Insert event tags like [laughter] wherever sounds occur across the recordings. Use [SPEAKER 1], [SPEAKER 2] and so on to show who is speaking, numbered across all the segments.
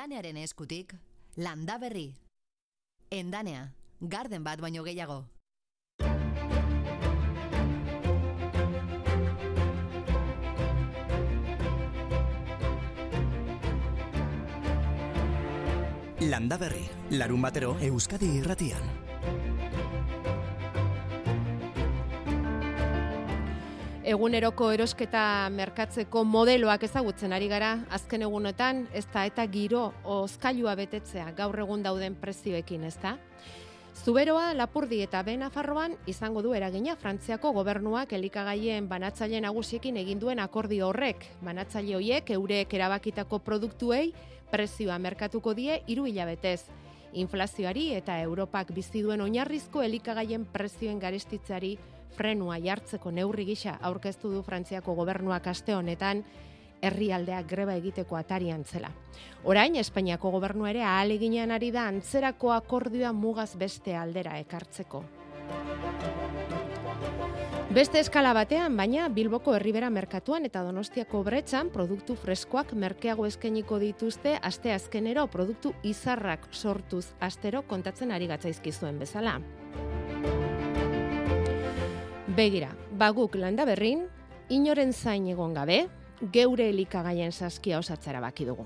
[SPEAKER 1] Endanearen eskutik, landa berri. Endanea, garden bat baino gehiago.
[SPEAKER 2] Landa berri, larun batero Euskadi irratian.
[SPEAKER 3] Eguneroko erosketa merkatzeko modeloak ezagutzen ari gara, azken egunetan, ez da eta giro ozkailua betetzea gaur egun dauden prezioekin, ez da? Zuberoa, Lapurdi eta Benafarroan izango du eragina Frantziako gobernuak elikagaien banatzaile nagusiekin egin duen akordio horrek. Banatzaile horiek eurek erabakitako produktuei prezioa merkatuko die hiru hilabetez. Inflazioari eta Europak bizi duen oinarrizko elikagaien prezioen garestitzeari frenua jartzeko neurri gisa aurkeztu du Frantziako gobernuak aste honetan herrialdeak greba egiteko atarian zela. Orain, Espainiako gobernu ere ahaleginean ari da antzerako akordioa mugaz beste aldera ekartzeko. Beste eskala batean, baina Bilboko herribera merkatuan eta Donostiako bretxan produktu freskoak merkeago eskeniko dituzte aste azkenero produktu izarrak sortuz astero kontatzen ari gatzaizkizuen bezala. Begira, baguk landa berrin, inoren zain egon gabe, geure elikagaien saskia osatzara baki dugu.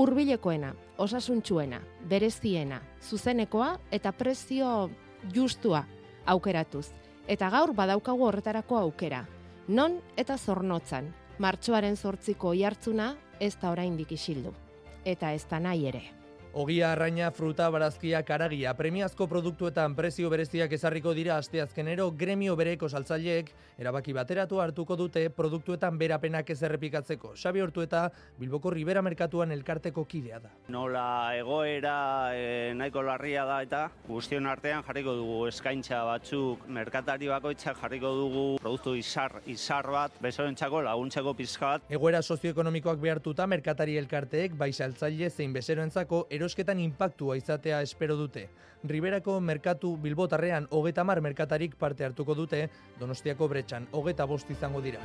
[SPEAKER 3] Urbilekoena, osasuntxuena, bereziena, zuzenekoa eta prezio justua aukeratuz eta gaur badaukagu horretarako aukera. Non eta zornotzan, martxoaren zortziko jartzuna ez da oraindik isildu. Eta ez da nahi ere.
[SPEAKER 4] Ogia arraina, fruta, barazkia, karagia, premiazko produktuetan prezio bereziak ezarriko dira asteazkenero gremio bereko saltzaileek erabaki bateratu hartuko dute produktuetan berapenak ez errepikatzeko. Xabi Hortu eta Bilboko Ribera Merkatuan elkarteko kidea da.
[SPEAKER 5] Nola egoera e, nahiko larria da eta guztion artean jarriko dugu eskaintza batzuk merkatari bakoitzak jarriko dugu produktu izar, izar bat, besorentzako laguntzeko pizka.
[SPEAKER 4] Egoera sozioekonomikoak behartuta merkatari elkarteek bai saltzaile zein bezeroentzako erosketan inpaktua izatea espero dute. Riberako merkatu bilbotarrean hogeta mar merkatarik parte hartuko dute, donostiako bretxan hogeta bost izango dira.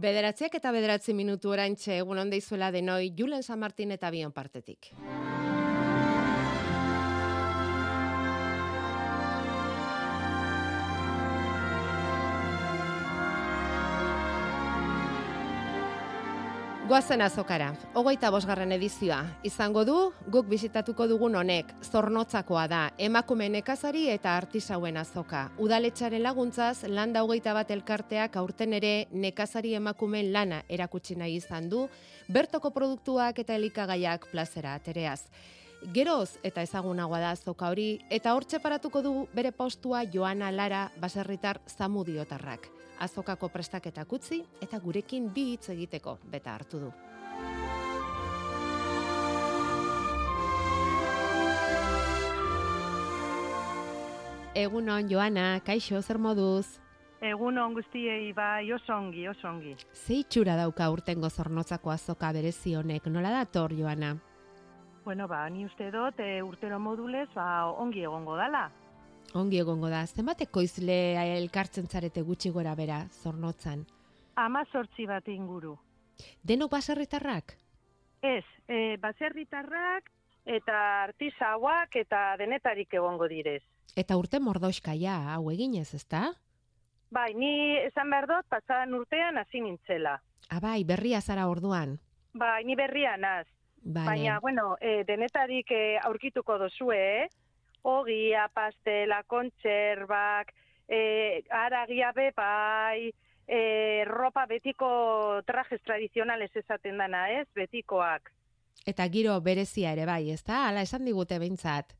[SPEAKER 3] Bederatziak eta bederatzi minutu oraintxe egun onde izuela denoi Julen San Martin eta Bion partetik. Goazen azokara, hogeita bosgarren edizioa. Izango du, guk bisitatuko dugun honek, zornotzakoa da, emakume nekazari eta artisauen azoka. Udaletxaren laguntzaz, landa hogeita bat elkarteak aurten ere nekazari emakumeen lana erakutsi nahi izan du, bertoko produktuak eta elikagaiak plazera atereaz. Geroz eta ezagunagoa da azoka hori, eta hortxe paratuko du bere postua Joana Lara baserritar zamudiotarrak azokako prestaketak utzi eta gurekin bi hitz egiteko beta hartu du. Egunon, Joana, kaixo, zer moduz?
[SPEAKER 6] Egun on guztiei bai osongi, osongi.
[SPEAKER 3] Ze itxura dauka urtengo zornotzako azoka berezi honek, nola dator, Joana?
[SPEAKER 6] Bueno, ba, ni uste dut e, urtero modulez, ba, ongi egongo dala.
[SPEAKER 3] Ongi egongo da, zenbat ekoizle elkartzen zarete gutxi gora bera, zornotzan?
[SPEAKER 6] Ama sortzi bat inguru.
[SPEAKER 3] Denok baserritarrak?
[SPEAKER 6] Ez, e, baserritarrak eta artisauak eta denetarik egongo direz.
[SPEAKER 3] Eta urte mordoskaia, hau eginez, ezta?
[SPEAKER 6] Bai, ni esan behar dut, pasadan urtean hasi nintzela.
[SPEAKER 3] Abai, berria zara orduan.
[SPEAKER 6] Bai, ni berria naz.
[SPEAKER 3] Vale.
[SPEAKER 6] Baina, bueno, e, denetarik e, aurkituko dozue, eh? Ogia, pastela, kontserbak, e, aragia be, bai, e, ropa betiko trajes tradizionales esaten dana, ez? Betikoak.
[SPEAKER 3] Eta giro berezia ere bai, ezta? Hala esan digute behintzat.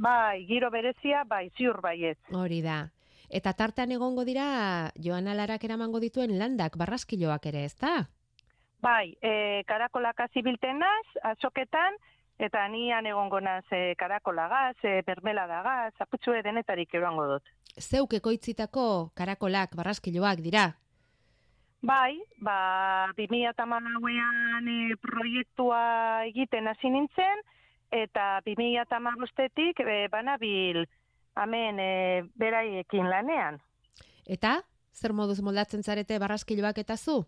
[SPEAKER 6] Bai, giro berezia, bai, ziur baiet.
[SPEAKER 3] Hori da. Eta tartean egongo dira Joana Larak eramango dituen landak barraskiloak ere, ezta?
[SPEAKER 6] Bai, e, karakolak azibiltenaz, azoketan, eta nian egongo naz e, karakolagaz, e, bermeladagaz, aputzue denetarik eroango dut.
[SPEAKER 3] Zeuk ekoitzitako karakolak barraskiloak dira.
[SPEAKER 6] Bai, ba, 2008an e, proiektua egiten hasi nintzen, eta 2008etik e, banabil, hemen e, beraiekin lanean.
[SPEAKER 3] Eta, zer moduz moldatzen zarete barraskiloak eta zu?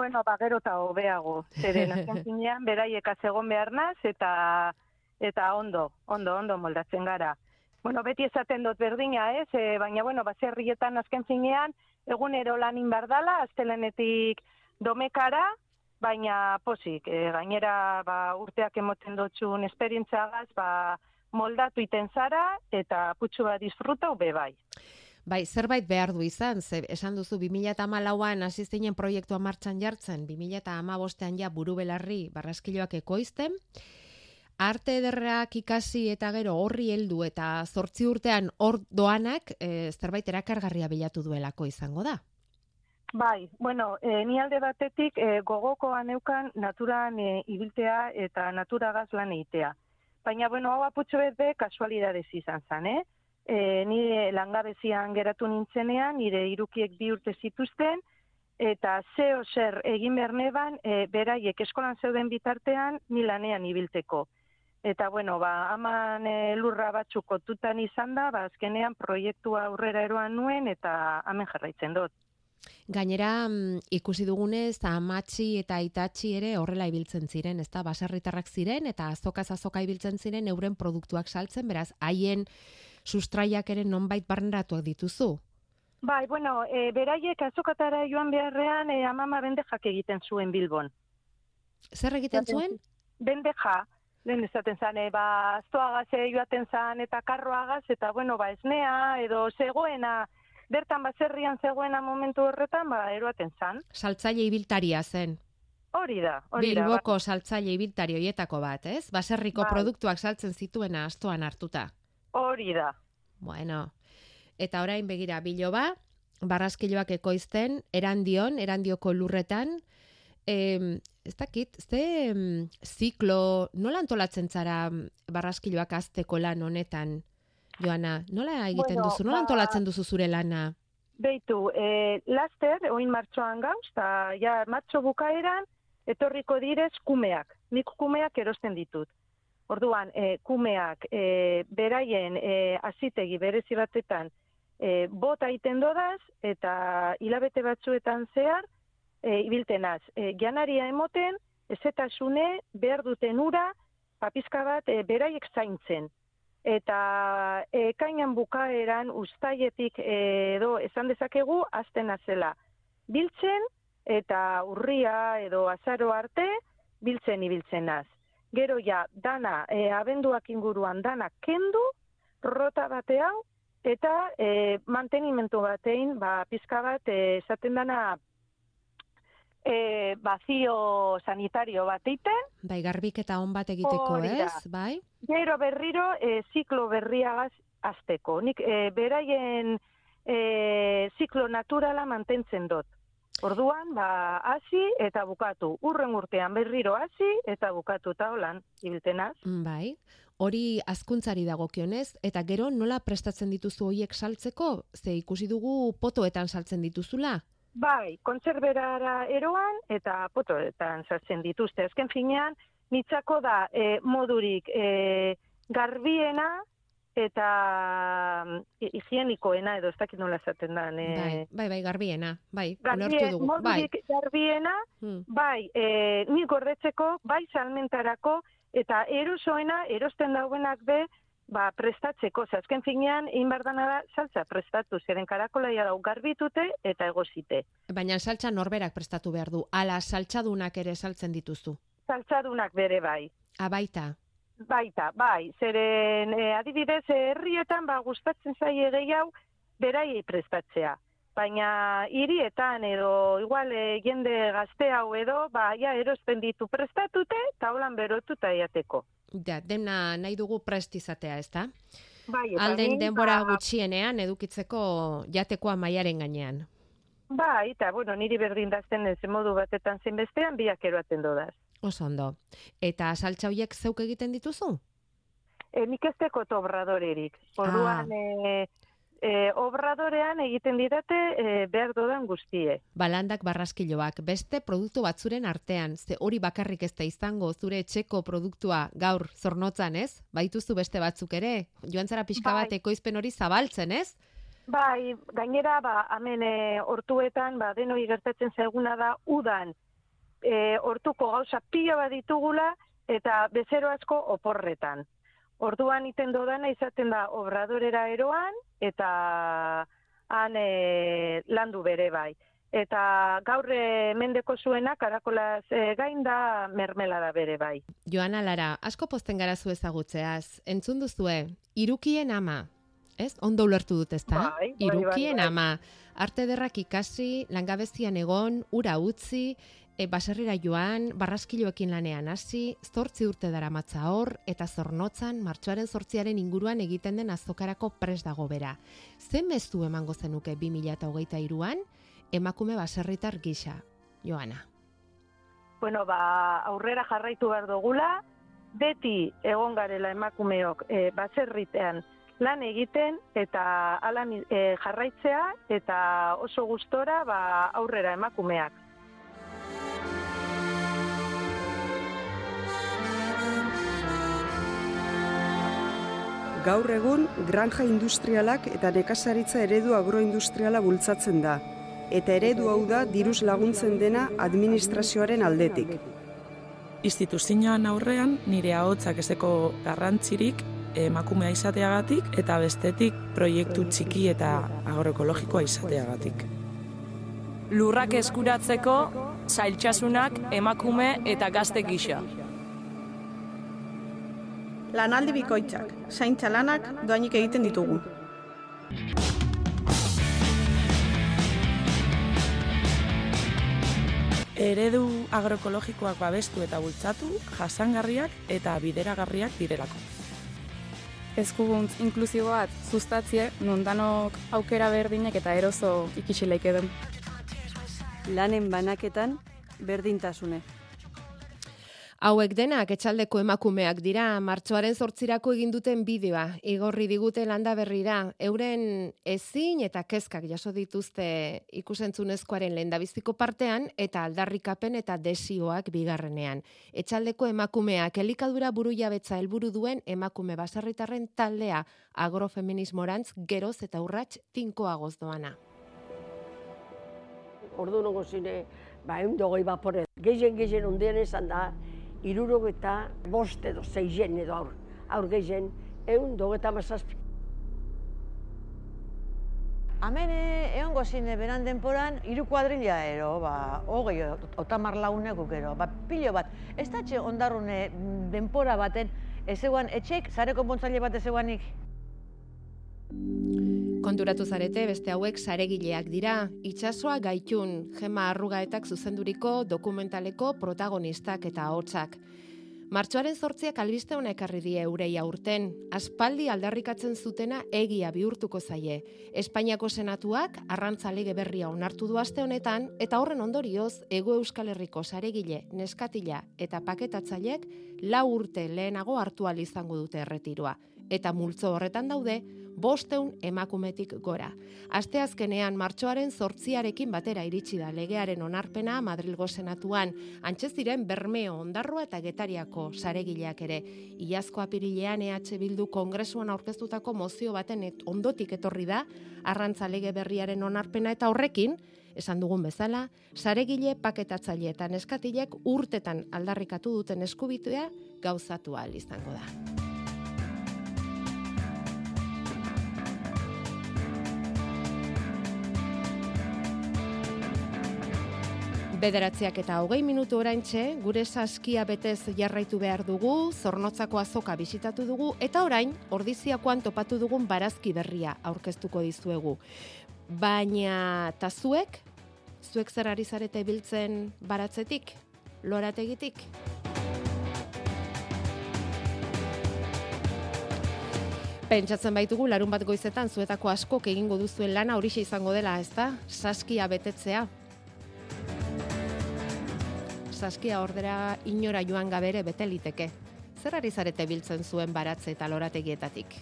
[SPEAKER 6] Bueno, ba, gero eta hobeago. Zeren, [laughs] azken finean, beraiek egon behar naz, eta, eta ondo, ondo, ondo moldatzen gara. Bueno, beti esaten dut berdina, ez? E, baina, bueno, baserrietan azken finean, egunero lanin bardala, astelenetik domekara, baina posik, e, gainera ba, urteak emoten dutxun esperientzagaz, ba, moldatu iten zara eta putxu bat disfruta be bai.
[SPEAKER 3] Bai, zerbait behar du izan, ze esan duzu 2008an asistinen proiektua martxan jartzen, 2008an ja buru belarri barraskiloak ekoizten, arte ederrak ikasi eta gero horri heldu eta zortzi urtean hor doanak e, zerbait erakargarria bilatu duelako izango da.
[SPEAKER 6] Bai, bueno, e, ni alde batetik e, gogokoa neukan naturan e, ibiltea eta natura lan eitea. Baina, bueno, hau aputxo be kasualidadez izan zan, eh? E, ni langabezian geratu nintzenean, nire irukiek bi urte zituzten, eta zeo zer egin behar neban, e, beraiek eskolan zeuden bitartean, ni lanean ibilteko. Eta, bueno, ba, haman e, lurra batzuk kotutan izan da, ba, azkenean proiektua aurrera eroan nuen, eta hemen jarraitzen dut.
[SPEAKER 3] Gainera mm, ikusi dugunez amatxi eta aitatxi ere horrela ibiltzen ziren, ezta baserritarrak ziren eta azokaz azoka ibiltzen ziren euren produktuak saltzen, beraz haien sustraiak ere nonbait barneratuak dituzu.
[SPEAKER 6] Bai, bueno, e, beraiek azokatara joan beharrean e, amama bendejak egiten zuen Bilbon.
[SPEAKER 3] Zer egiten zuen?
[SPEAKER 6] Bendeja, lehen ezaten zan, e, ba, aztoagaz joaten zan eta karroagaz, eta bueno, ba, esnea edo zegoena, bertan baserrian zegoena momentu horretan, ba, eroaten zan.
[SPEAKER 3] Saltzaile ibiltaria zen.
[SPEAKER 6] Hori da, hori
[SPEAKER 3] da. Bilboko ba. saltzaile ibiltari hoietako bat, ez? Baserriko ba. produktuak saltzen zituena astoan hartuta.
[SPEAKER 6] Hori da.
[SPEAKER 3] Bueno, eta orain begira biloba, barraskiloak ekoizten, erandion, erandioko lurretan, eh, ez dakit, ze ziklo, nola antolatzen zara barraskiloak azteko lan honetan? Joana, nola egiten bueno, duzu? Nola ba, antolatzen duzu zure lana?
[SPEAKER 6] Beitu, e, laster, oin martxoan gauz, eta ja, martxo bukaeran, etorriko direz kumeak. Nik kumeak erosten ditut. Orduan, e, kumeak e, beraien e, azitegi berezi batetan e, bota iten dodaz, eta hilabete batzuetan zehar, e, ibiltenaz. E, janaria emoten, ez eta behar duten ura, papizka bat, e, beraiek zaintzen eta ekainan bukaeran ustaietik edo esan dezakegu azten azela. Biltzen eta urria edo azaro arte biltzen ibiltzen az. Gero ja, dana, e, abenduak inguruan dana kendu, rota bate hau, eta e, mantenimentu batein, ba, pizka bat, e, esaten dana e, bazio sanitario bat iten.
[SPEAKER 3] Bai, garbik eta on bat egiteko, ez? Bai?
[SPEAKER 6] Gero berriro, e, ziklo berriagaz azteko. Nik e, beraien e, ziklo naturala mantentzen dut. Orduan, ba, hasi eta bukatu. Urren urtean berriro hasi eta bukatu eta holan, ibiltenaz.
[SPEAKER 3] Bai, hori azkuntzari dagokionez, eta gero nola prestatzen dituzu hoiek saltzeko? Ze ikusi dugu potoetan saltzen dituzula?
[SPEAKER 6] Bai, kontserberara eroan eta potoetan sartzen dituzte. Ezken finean, nitzako da e, modurik e, garbiena eta mm, higienikoena edo ez dakit nola esaten da.
[SPEAKER 3] E, bai, bai, bai, garbiena, bai,
[SPEAKER 6] garbie, dugu. Bai. garbiena, hmm. bai, e, ni gordetzeko, bai salmentarako, eta erosoena, erosten dauenak be, ba, prestatzeko, ze azken finean, inbardana da, saltza prestatu, zeren karakolaia dau garbitute eta egozite.
[SPEAKER 3] Baina saltza norberak prestatu behar du, ala saltzadunak ere saltzen dituzu?
[SPEAKER 6] Saltzadunak bere bai.
[SPEAKER 3] Abaita?
[SPEAKER 6] Baita, bai, zeren e, adibidez, herrietan ba, gustatzen zaie gehiago, beraiei prestatzea. Baina hirietan edo igual e, jende gazte hau edo, ba, ja, erospen ditu prestatute, eta holan berotuta iateko.
[SPEAKER 3] Ja, dena nahi dugu prestizatea, ez da?
[SPEAKER 6] Bai,
[SPEAKER 3] Alden denbora ba... gutxienean edukitzeko jatekoa maiaren gainean.
[SPEAKER 6] Bai, eta bueno, niri berdin dazten ez modu batetan zen bestean biak eroaten dodaz.
[SPEAKER 3] Oso ondo. Eta saltza hoiek zeuk egiten dituzu?
[SPEAKER 6] E, nik ez teko tobradorerik. Orduan, ah. e, e, obradorean egiten didate e, behar dodan guztie.
[SPEAKER 3] Balandak barraskiloak, beste produktu batzuren artean, ze hori bakarrik ez da izango zure etxeko produktua gaur zornotzan ez? Baituzu beste batzuk ere? Joan zara pixka bai. bat ekoizpen hori zabaltzen ez?
[SPEAKER 6] Bai, gainera, ba, hemen e, hortuetan, ba, denoi gertatzen zaiguna da, udan, e, hortuko gauza pila bat ditugula, eta bezero asko oporretan. Orduan iten dodana izaten da obradorera eroan, eta han e, landu bere bai. Eta gaur e, mendeko zuena, karakolaz e, gain da mermelada bere bai.
[SPEAKER 3] Joana Lara, asko posten gara zu ezagutzeaz. Entzun duzue, irukien ama, ez? Ondo ulertu dut ezta?
[SPEAKER 6] Bai, bai, bai,
[SPEAKER 3] irukien
[SPEAKER 6] bai.
[SPEAKER 3] ama. Arte derrak ikasi, langabezian egon, ura utzi, e, baserrira joan, barraskiloekin lanean hasi, zortzi urte daramatza hor, eta zornotzan, martxoaren zortziaren inguruan egiten den azokarako pres dago bera. Zen mezu emango zenuke 2008an, emakume baserritar gisa, Joana.
[SPEAKER 6] Bueno, ba, aurrera jarraitu behar dugula, beti egon garela emakumeok e, baserritean lan egiten eta alan e, jarraitzea eta oso gustora ba, aurrera emakumeak.
[SPEAKER 7] Gaur egun, granja industrialak eta nekazaritza eredu agroindustriala bultzatzen da, eta eredu hau da diruz laguntzen dena administrazioaren aldetik.
[SPEAKER 8] instituzioan aurrean nire ahotsak ezeko garrantzirik emakumea izateagatik eta bestetik proiektu txiki eta agroekologikoa izateagatik.
[SPEAKER 9] Lurrak eskuratzeko zailtxasunak emakume eta gazte gisa.
[SPEAKER 10] Lanaldi bikoitzak, zaintza lanak doainik egiten ditugu.
[SPEAKER 8] Eredu agroekologikoak babestu eta bultzatu, jasangarriak eta bideragarriak direlako.
[SPEAKER 11] Eskuguntz inklusibo bat sustatzie, nondanok aukera berdinek eta eroso ikisileik edo.
[SPEAKER 7] Lanen banaketan, berdintasune.
[SPEAKER 3] Hauek denak etxaldeko emakumeak dira, martxoaren zortzirako egin duten bideoa, igorri digute landa berrira, euren ezin eta kezkak jaso dituzte ikusentzunezkoaren lehendabiziko partean eta aldarrikapen eta desioak bigarrenean. Etxaldeko emakumeak elikadura buru jabetza helburu duen emakume baserritarren taldea agrofeminismorantz geroz eta urrats tinkoagoz doana.
[SPEAKER 12] Ordu nago zine, ba, egun dogoi bapore. Gehien gehien ondien esan da, irurog eta bost edo zeizen edo aur. Aur gehien, egun dogeta mazazpi.
[SPEAKER 13] Hemen egon gozine beran denporan, hiru kuadrilla ero, ba, hogei, otamar launeko gero, ba, pilo bat. Ez da txe ondarrune denpora baten, ez etxek, zareko bontzaile bat ez eguanik.
[SPEAKER 3] Konturatu zarete beste hauek saregileak dira, itsasoa gaitun, Gema Arrugaetak zuzenduriko dokumentaleko protagonistak eta ahotsak. Martxoaren zortziak albiste hona ekarri die eurei aurten, aspaldi aldarrikatzen zutena egia bihurtuko zaie. Espainiako senatuak arrantza lege berria onartu du aste honetan eta horren ondorioz Ego Euskal Herriko saregile, neskatila eta paketatzaileek lau urte lehenago hartu izango dute erretiroa eta multzo horretan daude bosteun emakumetik gora. Asteazkenean martxoaren zortziarekin batera iritsi da legearen onarpena Madrilgo Senatuan, antxe ziren Bermeo, Ondarroa eta Getariako saregileak ere. Iazko apirilean EH Bildu kongresuan aurkeztutako mozio baten et, ondotik etorri da, arrantza lege berriaren onarpena eta horrekin, esan dugun bezala, saregile paketatzaile eta neskatilek urtetan aldarrikatu duten eskubitea gauzatu ahal izango da. Bederatziak eta hogei minutu oraintxe, gure saskia betez jarraitu behar dugu, zornotzako azoka bisitatu dugu, eta orain, ordiziakoan topatu dugun barazki berria aurkeztuko dizuegu. Baina, ta zuek, zuek zer ari zarete biltzen baratzetik, lorategitik? Pentsatzen baitugu larun bat goizetan zuetako askok egingo duzuen lana horixe izango dela, ezta? Saskia betetzea, saskia ordera inora joan gabere bete liteke. Zer ari zarete biltzen zuen baratze eta lorategietatik?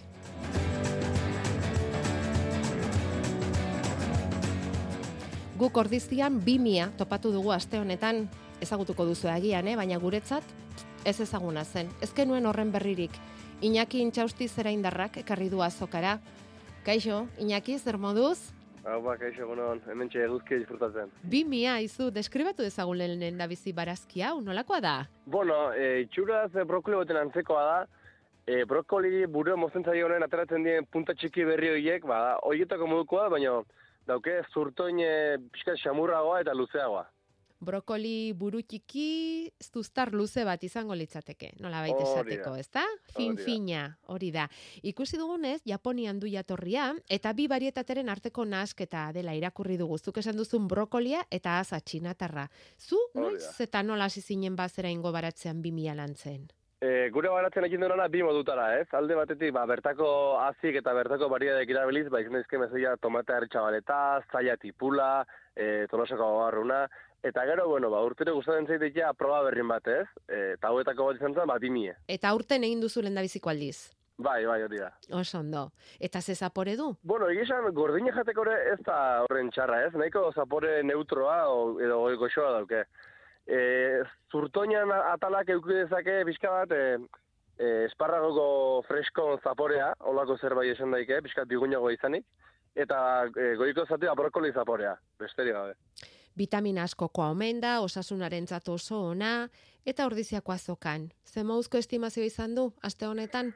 [SPEAKER 3] Guk ordizian bimia topatu dugu aste honetan, ezagutuko duzu agian, eh? baina guretzat ez ezaguna zen. Ez genuen horren berririk, Iñaki intxausti zera indarrak ekarri du azokara, Kaixo, Iñaki, zer moduz?
[SPEAKER 14] Hau ba, kaixo, egunon, hemen txe eguzki disfrutatzen.
[SPEAKER 3] Bi mia, izu, deskribatu ezagun lehen da bizi barazki hau, nolakoa da?
[SPEAKER 14] Bueno, e, itxuraz e, brokoli baten antzekoa da, e, brokoli buru mozten zaio honen ateratzen dien punta txiki berri horiek, ba, horietako modukoa, baina dauke zurtoin e, pixka xamurragoa eta luzeagoa.
[SPEAKER 3] Brokoli buru txiki, zuztar luze bat izango litzateke, nola baita esateko, ezta? Fin fina, hori da. Ikusi dugunez, Japonian du jatorria, eta bi barietateren arteko nahasketa dela irakurri dugu. Zuk esan duzun brokolia eta asa txinatarra. Zu, noiz eta nola hasi zinen bazera ingo baratzean bi mila lantzen?
[SPEAKER 14] E, gure baratzen egin duena bi modutara, ez? Alde batetik, ba, bertako azik eta bertako bariadek irabiliz, ba, izan daizke mezoia tomate harritxabaleta, zaila tipula, e, tolosako garruna, eta gero, bueno, ba, urtero gustatzen zaitea proba berrin bat, ez? E, eta hauetako bat izan zen, ba, bimie.
[SPEAKER 3] Eta aurten egin duzu lendabiziko aldiz.
[SPEAKER 14] Bai, bai, hori da.
[SPEAKER 3] Oso ondo. Eta ze zapore du?
[SPEAKER 14] Bueno, egia esan, gordina jateko ere ez da horren txarra, ez? Nahiko zapore neutroa o, edo goxoa dauke. E, zurtoinan atalak euki dezake pixka bat, e, e, esparragoko fresko zaporea, olako zerbait esan daike, pixka bigunago izanik, eta e, goiko zatea brokoli zaporea, besterik gabe.
[SPEAKER 3] Vitamina askokoa omen da, osasunaren oso ona, eta ordiziako azokan. Ze mauzko estimazio izan du, aste honetan?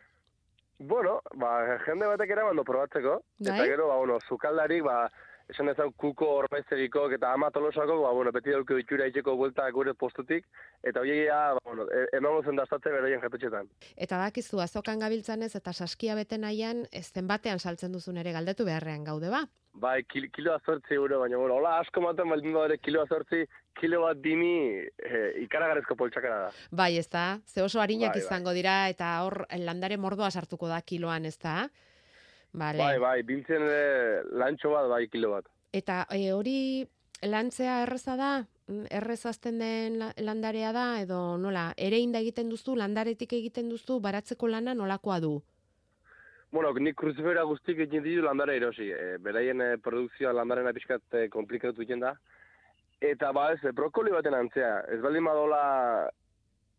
[SPEAKER 14] Bueno, ba, jende batek eraman probatzeko, eta
[SPEAKER 3] Bai?
[SPEAKER 14] gero, ba, bueno, zukaldarik, ba, esan ezau kuko ormaiztegiko eta ama tolosako, ba, bueno, beti dauke itxura itxeko buelta gure postutik, eta hoiegia, ba, bueno, e- emango zen dastatze beroien jatetxetan.
[SPEAKER 3] Eta bakizu azokan gabiltzanez eta saskia bete nahian, ez zenbatean saltzen duzun ere galdetu beharrean gaude ba.
[SPEAKER 14] Bai, kil, kilo azortzi euro, baina, bueno, hola asko maten baldin badare kilo azortzi, kilo bat dimi e, ikaragarezko poltsakara da.
[SPEAKER 3] Bai, ez da, ze oso harinak
[SPEAKER 14] Bai, bai.
[SPEAKER 3] izango dira, eta hor landare mordoa sartuko da kiloan, ez da? Vale.
[SPEAKER 14] Bai, bai, biltzen ere lantxo bat, bai, kilo bat.
[SPEAKER 3] Eta e, hori lantzea erreza da? Mm, Errez azten den la- landarea da, edo nola, ere inda egiten duzu, landaretik egiten duzu, baratzeko lana nolakoa du?
[SPEAKER 14] Bueno, nik kruzifera guztik egin ditu landare erosi. E, beraien e, produkzioa landaren apiskat e, komplikatu egiten da. Eta ba ez, e, brokoli baten antzea. Ez baldin badola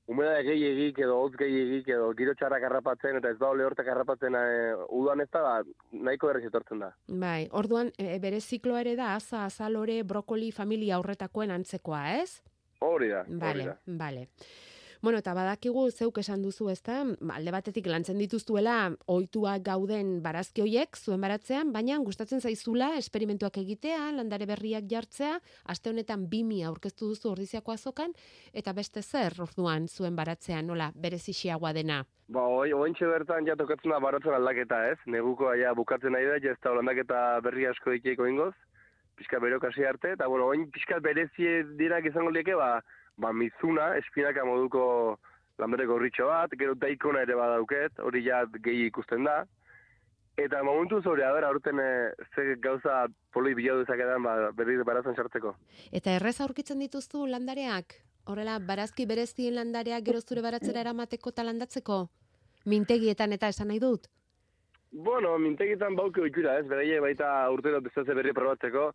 [SPEAKER 14] humedade gehiagik edo hotz gehiagik edo giro txarrak harrapatzen eta ez da ole hortak harrapatzen e, udan ez da, ba, nahiko errez etortzen da.
[SPEAKER 3] Bai, orduan e, bere zikloa ere da, aza, azalore, brokoli familia aurretakoen antzekoa, ez?
[SPEAKER 14] Hori da, hori da.
[SPEAKER 3] bale. Bueno, eta badakigu zeuk esan duzu, ezta? Alde batetik lantzen dituztuela ohituak gauden barazki hoiek zuen baratzean, baina gustatzen zaizula esperimentuak egitea, landare berriak jartzea, aste honetan 2000 aurkeztu duzu ordiziako azokan eta beste zer orduan zuen baratzean, nola, berezixiagoa dena.
[SPEAKER 14] Ba, oi, ointxe bertan ja tokatzen da baratzen aldaketa, ez? Neguko ja bukatzen nahi da, ja ez da landaketa berri asko ikiko ingoz, pixka berokasi arte, eta bueno, oin pixka berezie dirak izango lieke, ba, ba mizuna, espinaka moduko landare gorritxo bat, gero daikona ere badauket, hori ja gehi ikusten da. Eta momentu zore, a ber, aurten e, ze gauza poli bila dezakedan, ba, berri baratzen sartzeko.
[SPEAKER 3] Eta errez aurkitzen dituztu landareak? Horrela, barazki berezien landareak gero zure baratzera eramateko eta landatzeko? Mintegietan eta esan nahi dut?
[SPEAKER 14] Bueno, mintegitan bauke oitura, ez, beraie baita urtero bestatze berri probatzeko,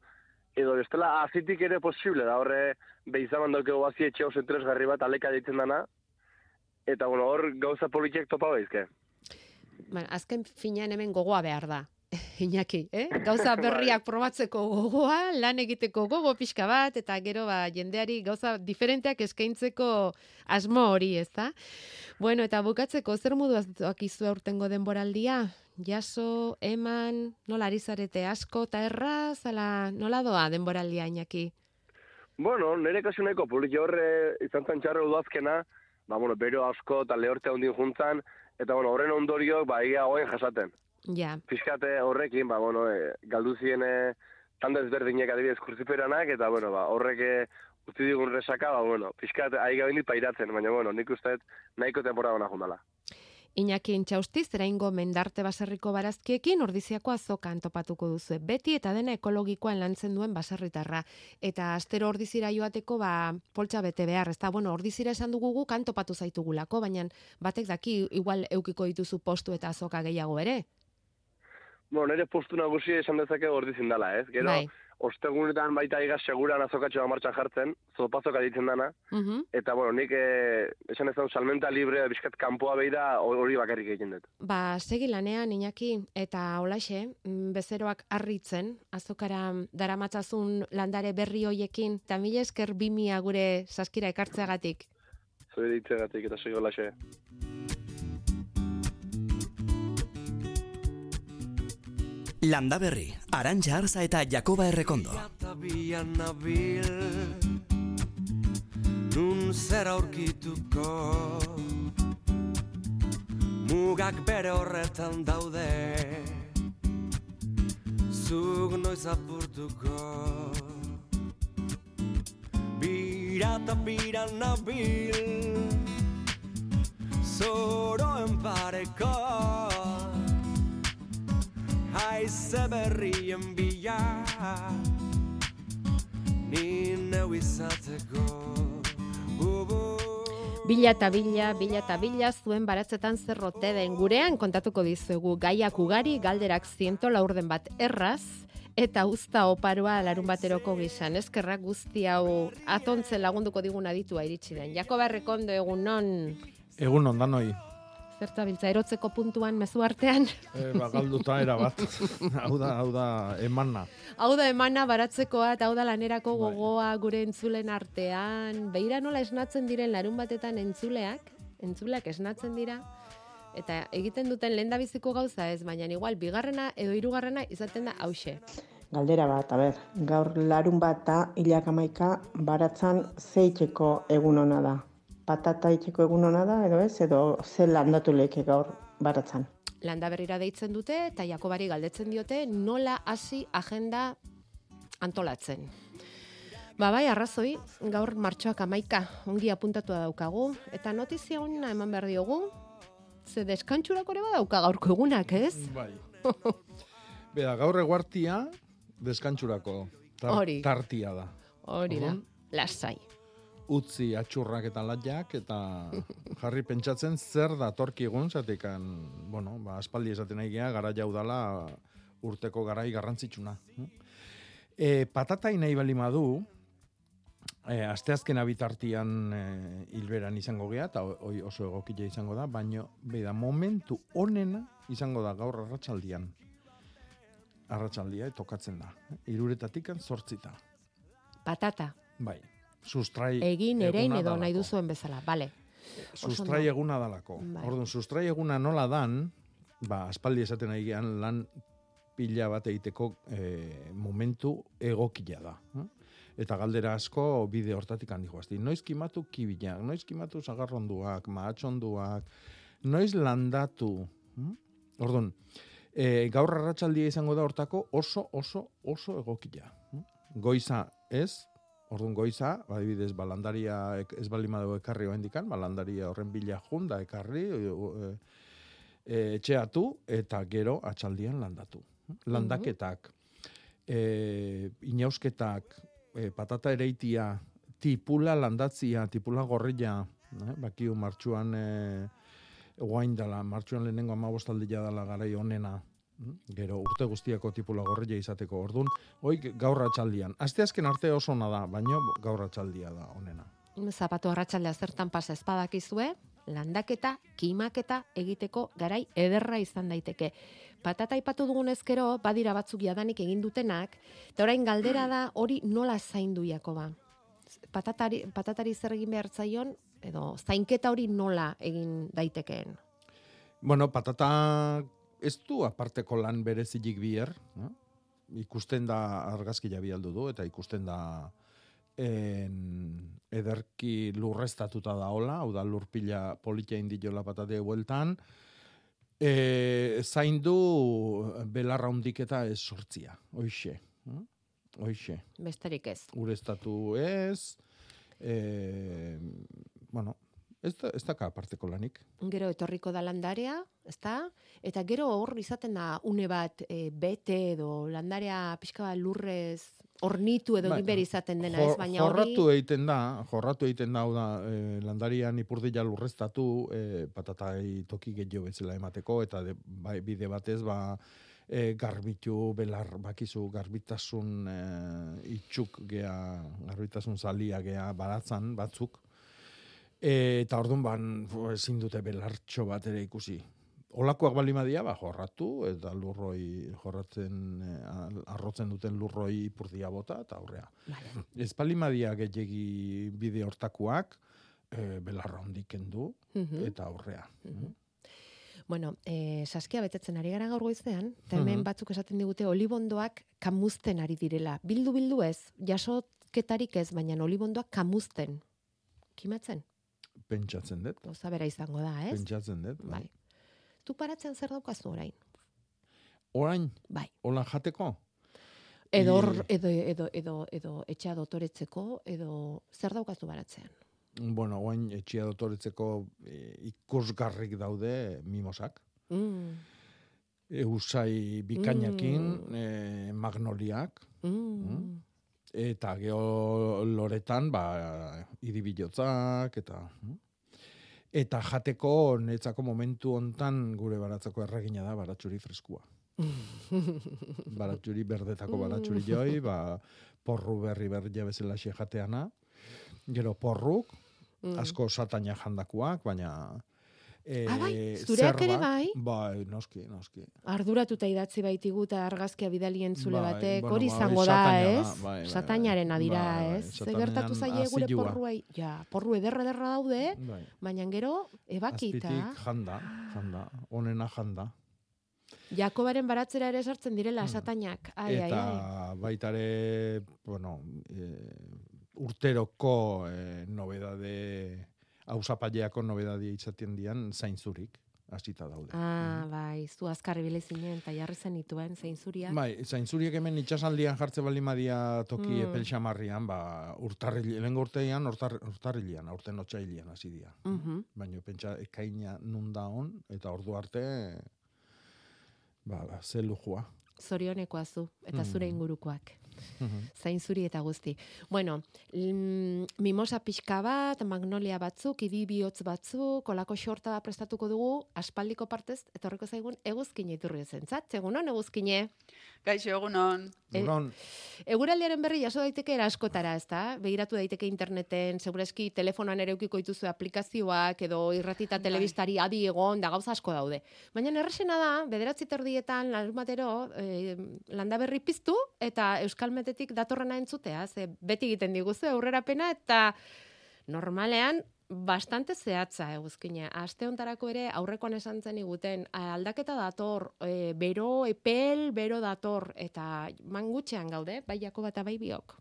[SPEAKER 14] edo bestela azitik ere posible da, horre behizaman dauke guazi etxe oso interesgarri bat aleka ditzen dana, eta bueno, hor gauza politiek topa baizke.
[SPEAKER 3] Ba, azken finean hemen gogoa behar da. [laughs] Iñaki, eh? [laughs] Gauza berriak probatzeko gogoa, lan egiteko gogo pixka bat, eta gero ba, jendeari gauza diferenteak eskaintzeko asmo hori, ez da? Bueno, eta bukatzeko, zer modu izu aurtengo denboraldia? Jaso, eman, nola ari zarete asko, eta erraz, ala, nola doa denboraldia, Iñaki?
[SPEAKER 14] Bueno, nire kasu nahiko politi horre izan zen txarra udazkena, ba, bueno, bero asko eta lehorte handin juntzan, eta bueno, horren ondoriok, ba, ia hoen jasaten.
[SPEAKER 3] Ja,
[SPEAKER 14] Fiskate horrekin, ba, bueno, e, galdu zien e, tanda ezberdinek adibidez kurziperanak, eta, bueno, ba, horrek e, utzi digun resaka, ba, bueno, fiskat ahi gabinit pairatzen, baina, bueno, nik uste nahiko temporada hona jundala.
[SPEAKER 3] Iñaki Intxausti, zeraingo mendarte baserriko barazkiekin ordiziako azokan topatuko duzu. Beti eta dena ekologikoan lantzen duen baserritarra. Eta astero ordizira joateko ba, poltsa bete behar. Ez da, bueno, ordizira esan dugu gu kan topatu zaitugulako, baina batek daki igual eukiko dituzu postu eta azoka gehiago ere.
[SPEAKER 14] Bueno, nire postu nagusi esan dezake ordi zindala, ez? Gero,
[SPEAKER 3] Bai.
[SPEAKER 14] ostegunetan baita igaz seguran azokatxoa martxan jartzen, zopazoka ditzen dana,
[SPEAKER 3] Mhm.
[SPEAKER 14] eta bueno, nik eh, esan ez salmenta libre, bizkat kanpoa behira hori bakarrik egiten dut.
[SPEAKER 3] Ba, segi lanean, Iñaki, eta olaxe, mm, bezeroak harritzen, azokara daramatzazun landare berri hoiekin, eta mila esker bimia gure saskira ekartzeagatik.
[SPEAKER 14] Zure ditzegatik eta segi holaxe.
[SPEAKER 2] Landa berri, Arantxa Arza eta Jakoba Errekondo.
[SPEAKER 15] Nun zer aurkituko? Mugak bere horretan daude Zug noiz apurtuko? Bira eta bira nabil Zoroen pareko Haize berrien bila Ni neu izateko
[SPEAKER 3] Bila eta bila, bila eta bila, zuen baratzetan zerrote den gurean kontatuko dizuegu gaiak ugari, galderak ziento laurden bat erraz, eta usta oparoa larun bateroko gizan. Eskerrak guzti hau atontzen lagunduko digun aditua iritsi den. Jakoba Errekondo egun non,
[SPEAKER 16] Egun ondanoi.
[SPEAKER 3] Zerta biltza, erotzeko puntuan mezu artean.
[SPEAKER 16] E, ba, galduta era bat. [laughs] hau da, hau da, emana.
[SPEAKER 3] Hau da emana baratzekoa eta hau da lanerako gogoa gure entzulen artean. Beira nola esnatzen diren larun batetan entzuleak, entzuleak esnatzen dira, eta egiten duten lehendabiziko gauza ez, baina igual bigarrena edo hirugarrena izaten da hause.
[SPEAKER 17] Galdera bat, a ber, gaur larun bat da hilak amaika baratzan zeitzeko egun ona da. Patata itxeko egun ona da, edo ez, edo ze landatu leke gaur baratzan.
[SPEAKER 3] Landa berrira deitzen dute eta Jakobari galdetzen diote nola hasi agenda antolatzen. Ba bai, arrazoi, gaur martxoak amaika, ongi apuntatua daukagu, eta notizia hona eman behar diogu, ze deskantxurako ere badauka gaurko egunak, ez?
[SPEAKER 16] Bai. [laughs] Beda, gaur eguartia deskantxurako tar-
[SPEAKER 3] Hori.
[SPEAKER 16] tartia da.
[SPEAKER 3] Hori da,
[SPEAKER 16] Orduan,
[SPEAKER 3] lasai.
[SPEAKER 16] Utzi atxurrak eta latiak eta jarri pentsatzen zer da torkigun, zatekan, bueno, ba, aspaldi esaten nahi gara jaudala urteko garai garrantzitsuna. E, patatai nahi bali madu, e, asteazkena bitartian e, hilberan izango gea, eta hoi oso egokila izango da, baino, beda, momentu onena izango da gaur arratsaldian. Arratsaldia tokatzen da. Iruretatik zortzita.
[SPEAKER 3] Patata,
[SPEAKER 16] Bai. Sustrai
[SPEAKER 3] egin erein edo nahi
[SPEAKER 16] dalako.
[SPEAKER 3] duzuen bezala, bale. Oso
[SPEAKER 16] Sustrai
[SPEAKER 3] ondo.
[SPEAKER 16] eguna dalako.
[SPEAKER 3] Bai.
[SPEAKER 16] Orduan, sustrai eguna nola dan, ba, aspaldi esaten ari lan pila bat egiteko e, momentu egokila da. eh? Eta galdera asko bide hortatik handi joazti. Noiz kimatu kibilak, noiz kimatu sagarronduak, mahatxonduak, noiz landatu. hm? Orduan, e, gaur arratsaldia izango da hortako oso, oso, oso egokila. hm? Goiza ez, Orduan goiza, adibidez, balandaria ek- ez bali madago ekarri oendikan, balandaria horren bila junda ekarri, e, e, etxeatu, eta gero atxaldian landatu. Landaketak, e, inausketak, e, patata ereitia, tipula landatzia, tipula gorrilla, eh? bakiu martxuan e, guain dala, martxuan lehenengo amabostaldia dala garai onena? Gero urte guztiako tipula gorrilla izateko ordun, hoik gaur atxaldian. Asteazken arte oso ona da, baino gaur atxaldia da onena.
[SPEAKER 3] Zapatu arratsaldea zertan pasa espadakizue, landaketa, kimaketa egiteko garai ederra izan daiteke. Patata aipatu dugun ezkero, badira batzuk jadanik egin dutenak, eta orain galdera da hori nola zaindu Jakoba. Patatari, patatari zer egin behar zaion, edo zainketa hori nola egin daitekeen.
[SPEAKER 16] Bueno, patata ez du aparteko lan berezilik bier, no? ikusten da argazkia bialdu du, eta ikusten da en, ederki lurreztatuta da hola, hau da lurpila politia indiola patate bueltan, e, zaindu belarra hundiketa ez sortzia, hoixe. no? Hoixe.
[SPEAKER 3] Besterik ez.
[SPEAKER 16] Ureztatu ez, e, bueno, ez da, ez daka aparteko lanik.
[SPEAKER 3] Gero etorriko da landarea, ezta? Eta gero hor izaten da une bat e, bete edo landarea pixka bat lurrez ornitu edo egin behar izaten dena,
[SPEAKER 16] Jo-
[SPEAKER 3] ez? Baina hori...
[SPEAKER 16] jorratu egiten da, jorratu egiten da, da, e, landarian ipurdila lurreztatu, e, patatai toki gehiago bezala emateko, eta de, bai, bide batez, ba, e, garbitu, belar, bakizu, garbitasun e, itxuk gea, garbitasun zalia gea baratzan batzuk. E, eta orduan ban, ezin dute belartxo bat ere ikusi. Olakoak bali madia, ba, jorratu, eta lurroi jorratzen, e, arrotzen duten lurroi ipurdia bota, eta aurrea.
[SPEAKER 3] Vale.
[SPEAKER 16] Ez bali madia gehiagi bide hortakoak, e, belarra hondik kendu,
[SPEAKER 3] Mhm.
[SPEAKER 16] eta aurrea.
[SPEAKER 3] Bueno, eh, saskia betetzen ari gara gaur goizean, eta hemen
[SPEAKER 16] Mhm.
[SPEAKER 3] batzuk esaten digute olibondoak kamuzten ari direla. Bildu bildu ez, jasoketarik ez, baina olibondoak kamuzten. Kimatzen?
[SPEAKER 16] Pentsatzen dut.
[SPEAKER 3] Gauza bera izango da, ez?
[SPEAKER 16] Pentsatzen dut. Bai.
[SPEAKER 3] Bai. Tu paratzen zer daukazu orain?
[SPEAKER 16] Orain?
[SPEAKER 3] Bai.
[SPEAKER 16] Holan jateko?
[SPEAKER 3] Edo, hor- edo, edo, edo, edo etxea dotoretzeko, edo zer daukazu baratzean?
[SPEAKER 16] Bueno, oain etxia dotoretzeko e, ikusgarrik daude mimosak.
[SPEAKER 3] Mm.
[SPEAKER 16] E, usai bikainakin,
[SPEAKER 3] Mm.
[SPEAKER 16] e, magnoliak,
[SPEAKER 3] Mm.
[SPEAKER 16] Eta geho loretan, ba, iribilotzak, eta... mm. Eta jateko netzako momentu hontan gure baratzako erregina da baratxuri freskua. [laughs] baratxuri berdetako baratxuri joi, ba, porru berri berri xe jateana. Gero porruk,
[SPEAKER 3] Mm.
[SPEAKER 16] asko sataina jandakoak, baina... E,
[SPEAKER 3] Ah, bai? Zureak ere bai?
[SPEAKER 16] Bai, noski, noski.
[SPEAKER 3] Arduratuta idatzi baitigu eta argazkia bidali entzule
[SPEAKER 16] Bai,
[SPEAKER 3] batek,
[SPEAKER 16] bueno,
[SPEAKER 3] hori
[SPEAKER 16] ba,
[SPEAKER 3] izango
[SPEAKER 16] hori
[SPEAKER 3] da, ez?
[SPEAKER 16] bai, bai, bai.
[SPEAKER 3] Satainaren adira,
[SPEAKER 16] Bai, bai,
[SPEAKER 3] ez? Ze gertatu zaie gure porruei? Ja, porru ederra ederra daude,
[SPEAKER 16] Bai.
[SPEAKER 3] baina gero ebakita.
[SPEAKER 16] Azpitik janda, janda, onena janda.
[SPEAKER 3] Jakobaren baratzera ere sartzen direla satainak. Ai, ai,
[SPEAKER 16] eta
[SPEAKER 3] ai.
[SPEAKER 16] baitare, bueno, e, urteroko e, nobedade, hausapaileako nobedade izaten dian zainzurik, hasita daude.
[SPEAKER 3] Ah, bai, zu azkarri bile zinen, eta jarri zen ituen, zein zuria.
[SPEAKER 16] Bai, zainzuriek hemen itxasaldian jartze bali madia toki
[SPEAKER 3] Mm.
[SPEAKER 16] epel xamarrian, ba, urtarril, lehen urtean, urtar, urtarrilean, aurten otxailian hasi dira.
[SPEAKER 3] Mhm.
[SPEAKER 16] Baina pentsa ekaina nun da on, eta ordu arte, ba, ba, ze lujua.
[SPEAKER 3] Zorionekoa zu, eta zure
[SPEAKER 16] Mhm.
[SPEAKER 3] ingurukoak. Zain zuri eta guzti. Bueno, mm, mimosa pixka bat, magnolia batzuk, idi bihotz batzuk, kolako xorta prestatuko dugu, aspaldiko partez, etorriko zaigun eguzkine iturri zentzat. Egunon, eguzkine?
[SPEAKER 18] Gaixo, egunon.
[SPEAKER 3] E- Eguraldiaren berri jaso daiteke eraskotara, ezta? Begiratu daiteke interneten, segureski telefonoan ere eukiko dituzu aplikazioak edo irratita telebistari adi egon da gauza asko daude. Baina erresena da, bederatzi terdietan larunbatero eh, landa berri piztu eta euskalmetetik datorrena entzutea, ze beti egiten diguzu aurrerapena eta normalean bastante zehatza eguzkine. Aste hontarako ere aurrekoan esan zen iguten aldaketa dator, e, bero epel, bero dator eta mangutxean gaude, bai Jakoba eta bai biok.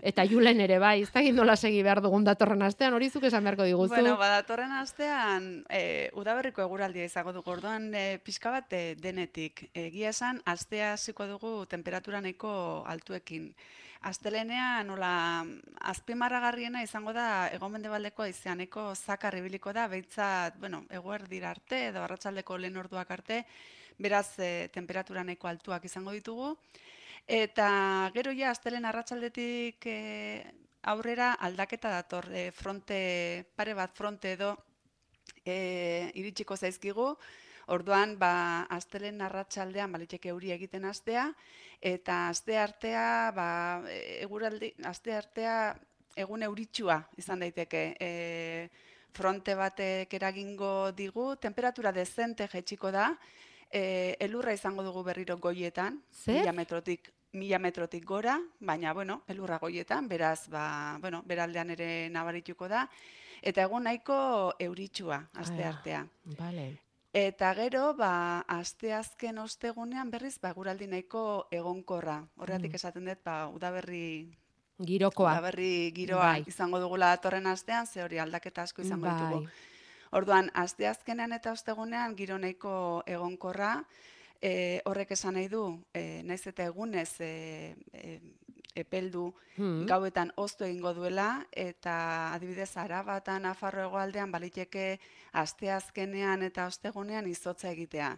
[SPEAKER 3] Eta [laughs] Julen ere bai, ez dakit nola segi behar dugun datorren astean, hori zuk esan beharko diguzu.
[SPEAKER 18] Bueno, badatorren astean, e, udaberriko eguraldia izango dugu, orduan e, pixka bat e, denetik. Egia esan, astea hasiko dugu temperatura nahiko altuekin. Astelenean, nola, azpimarragarriena izango da, egomendebaldeko aizeaneko zakar ibiliko da, behitzat, bueno, eguerdira arte, edo arratsaldeko lehen orduak arte, beraz, e, temperatura nahiko altuak izango ditugu. Eta gero ja, astelen arratsaldetik e, aurrera aldaketa dator, e, fronte, pare bat fronte edo e, iritsiko zaizkigu, orduan, ba, astelen arratsaldean baliteke euri egiten astea, eta aste artea, ba, e, eguraldi, aste artea egun euritsua izan daiteke. E, fronte batek eragingo digu, temperatura dezente jaitsiko da, e, elurra izango dugu berriro goietan, mila metrotik mila metrotik gora, baina, bueno, elurra goietan, beraz, ba, bueno, beraldean ere nabarituko da, eta egun nahiko euritsua, aste artea.
[SPEAKER 3] Vale.
[SPEAKER 18] Eta gero, ba, asteazken ostegunean berriz, ba, guraldi nahiko egonkorra. Horregatik
[SPEAKER 3] Mm.
[SPEAKER 18] esaten dut, ba, udaberri
[SPEAKER 3] Girokoa.
[SPEAKER 18] Udaberri giroa
[SPEAKER 3] Bai.
[SPEAKER 18] izango dugula datorren astean, ze hori aldaketa asko izango
[SPEAKER 3] Bai.
[SPEAKER 18] ditugu. Orduan, asteazkenean eta ostegunean giro nahiko egonkorra, e, horrek esan nahi du, e, naiz eta egunez e, e, epeldu
[SPEAKER 3] Hmm.
[SPEAKER 18] gauetan oztu egingo duela, eta adibidez Arabata, Nafarro hegoaldean baliteke asteazkenean eta ostegunean izotza egitea.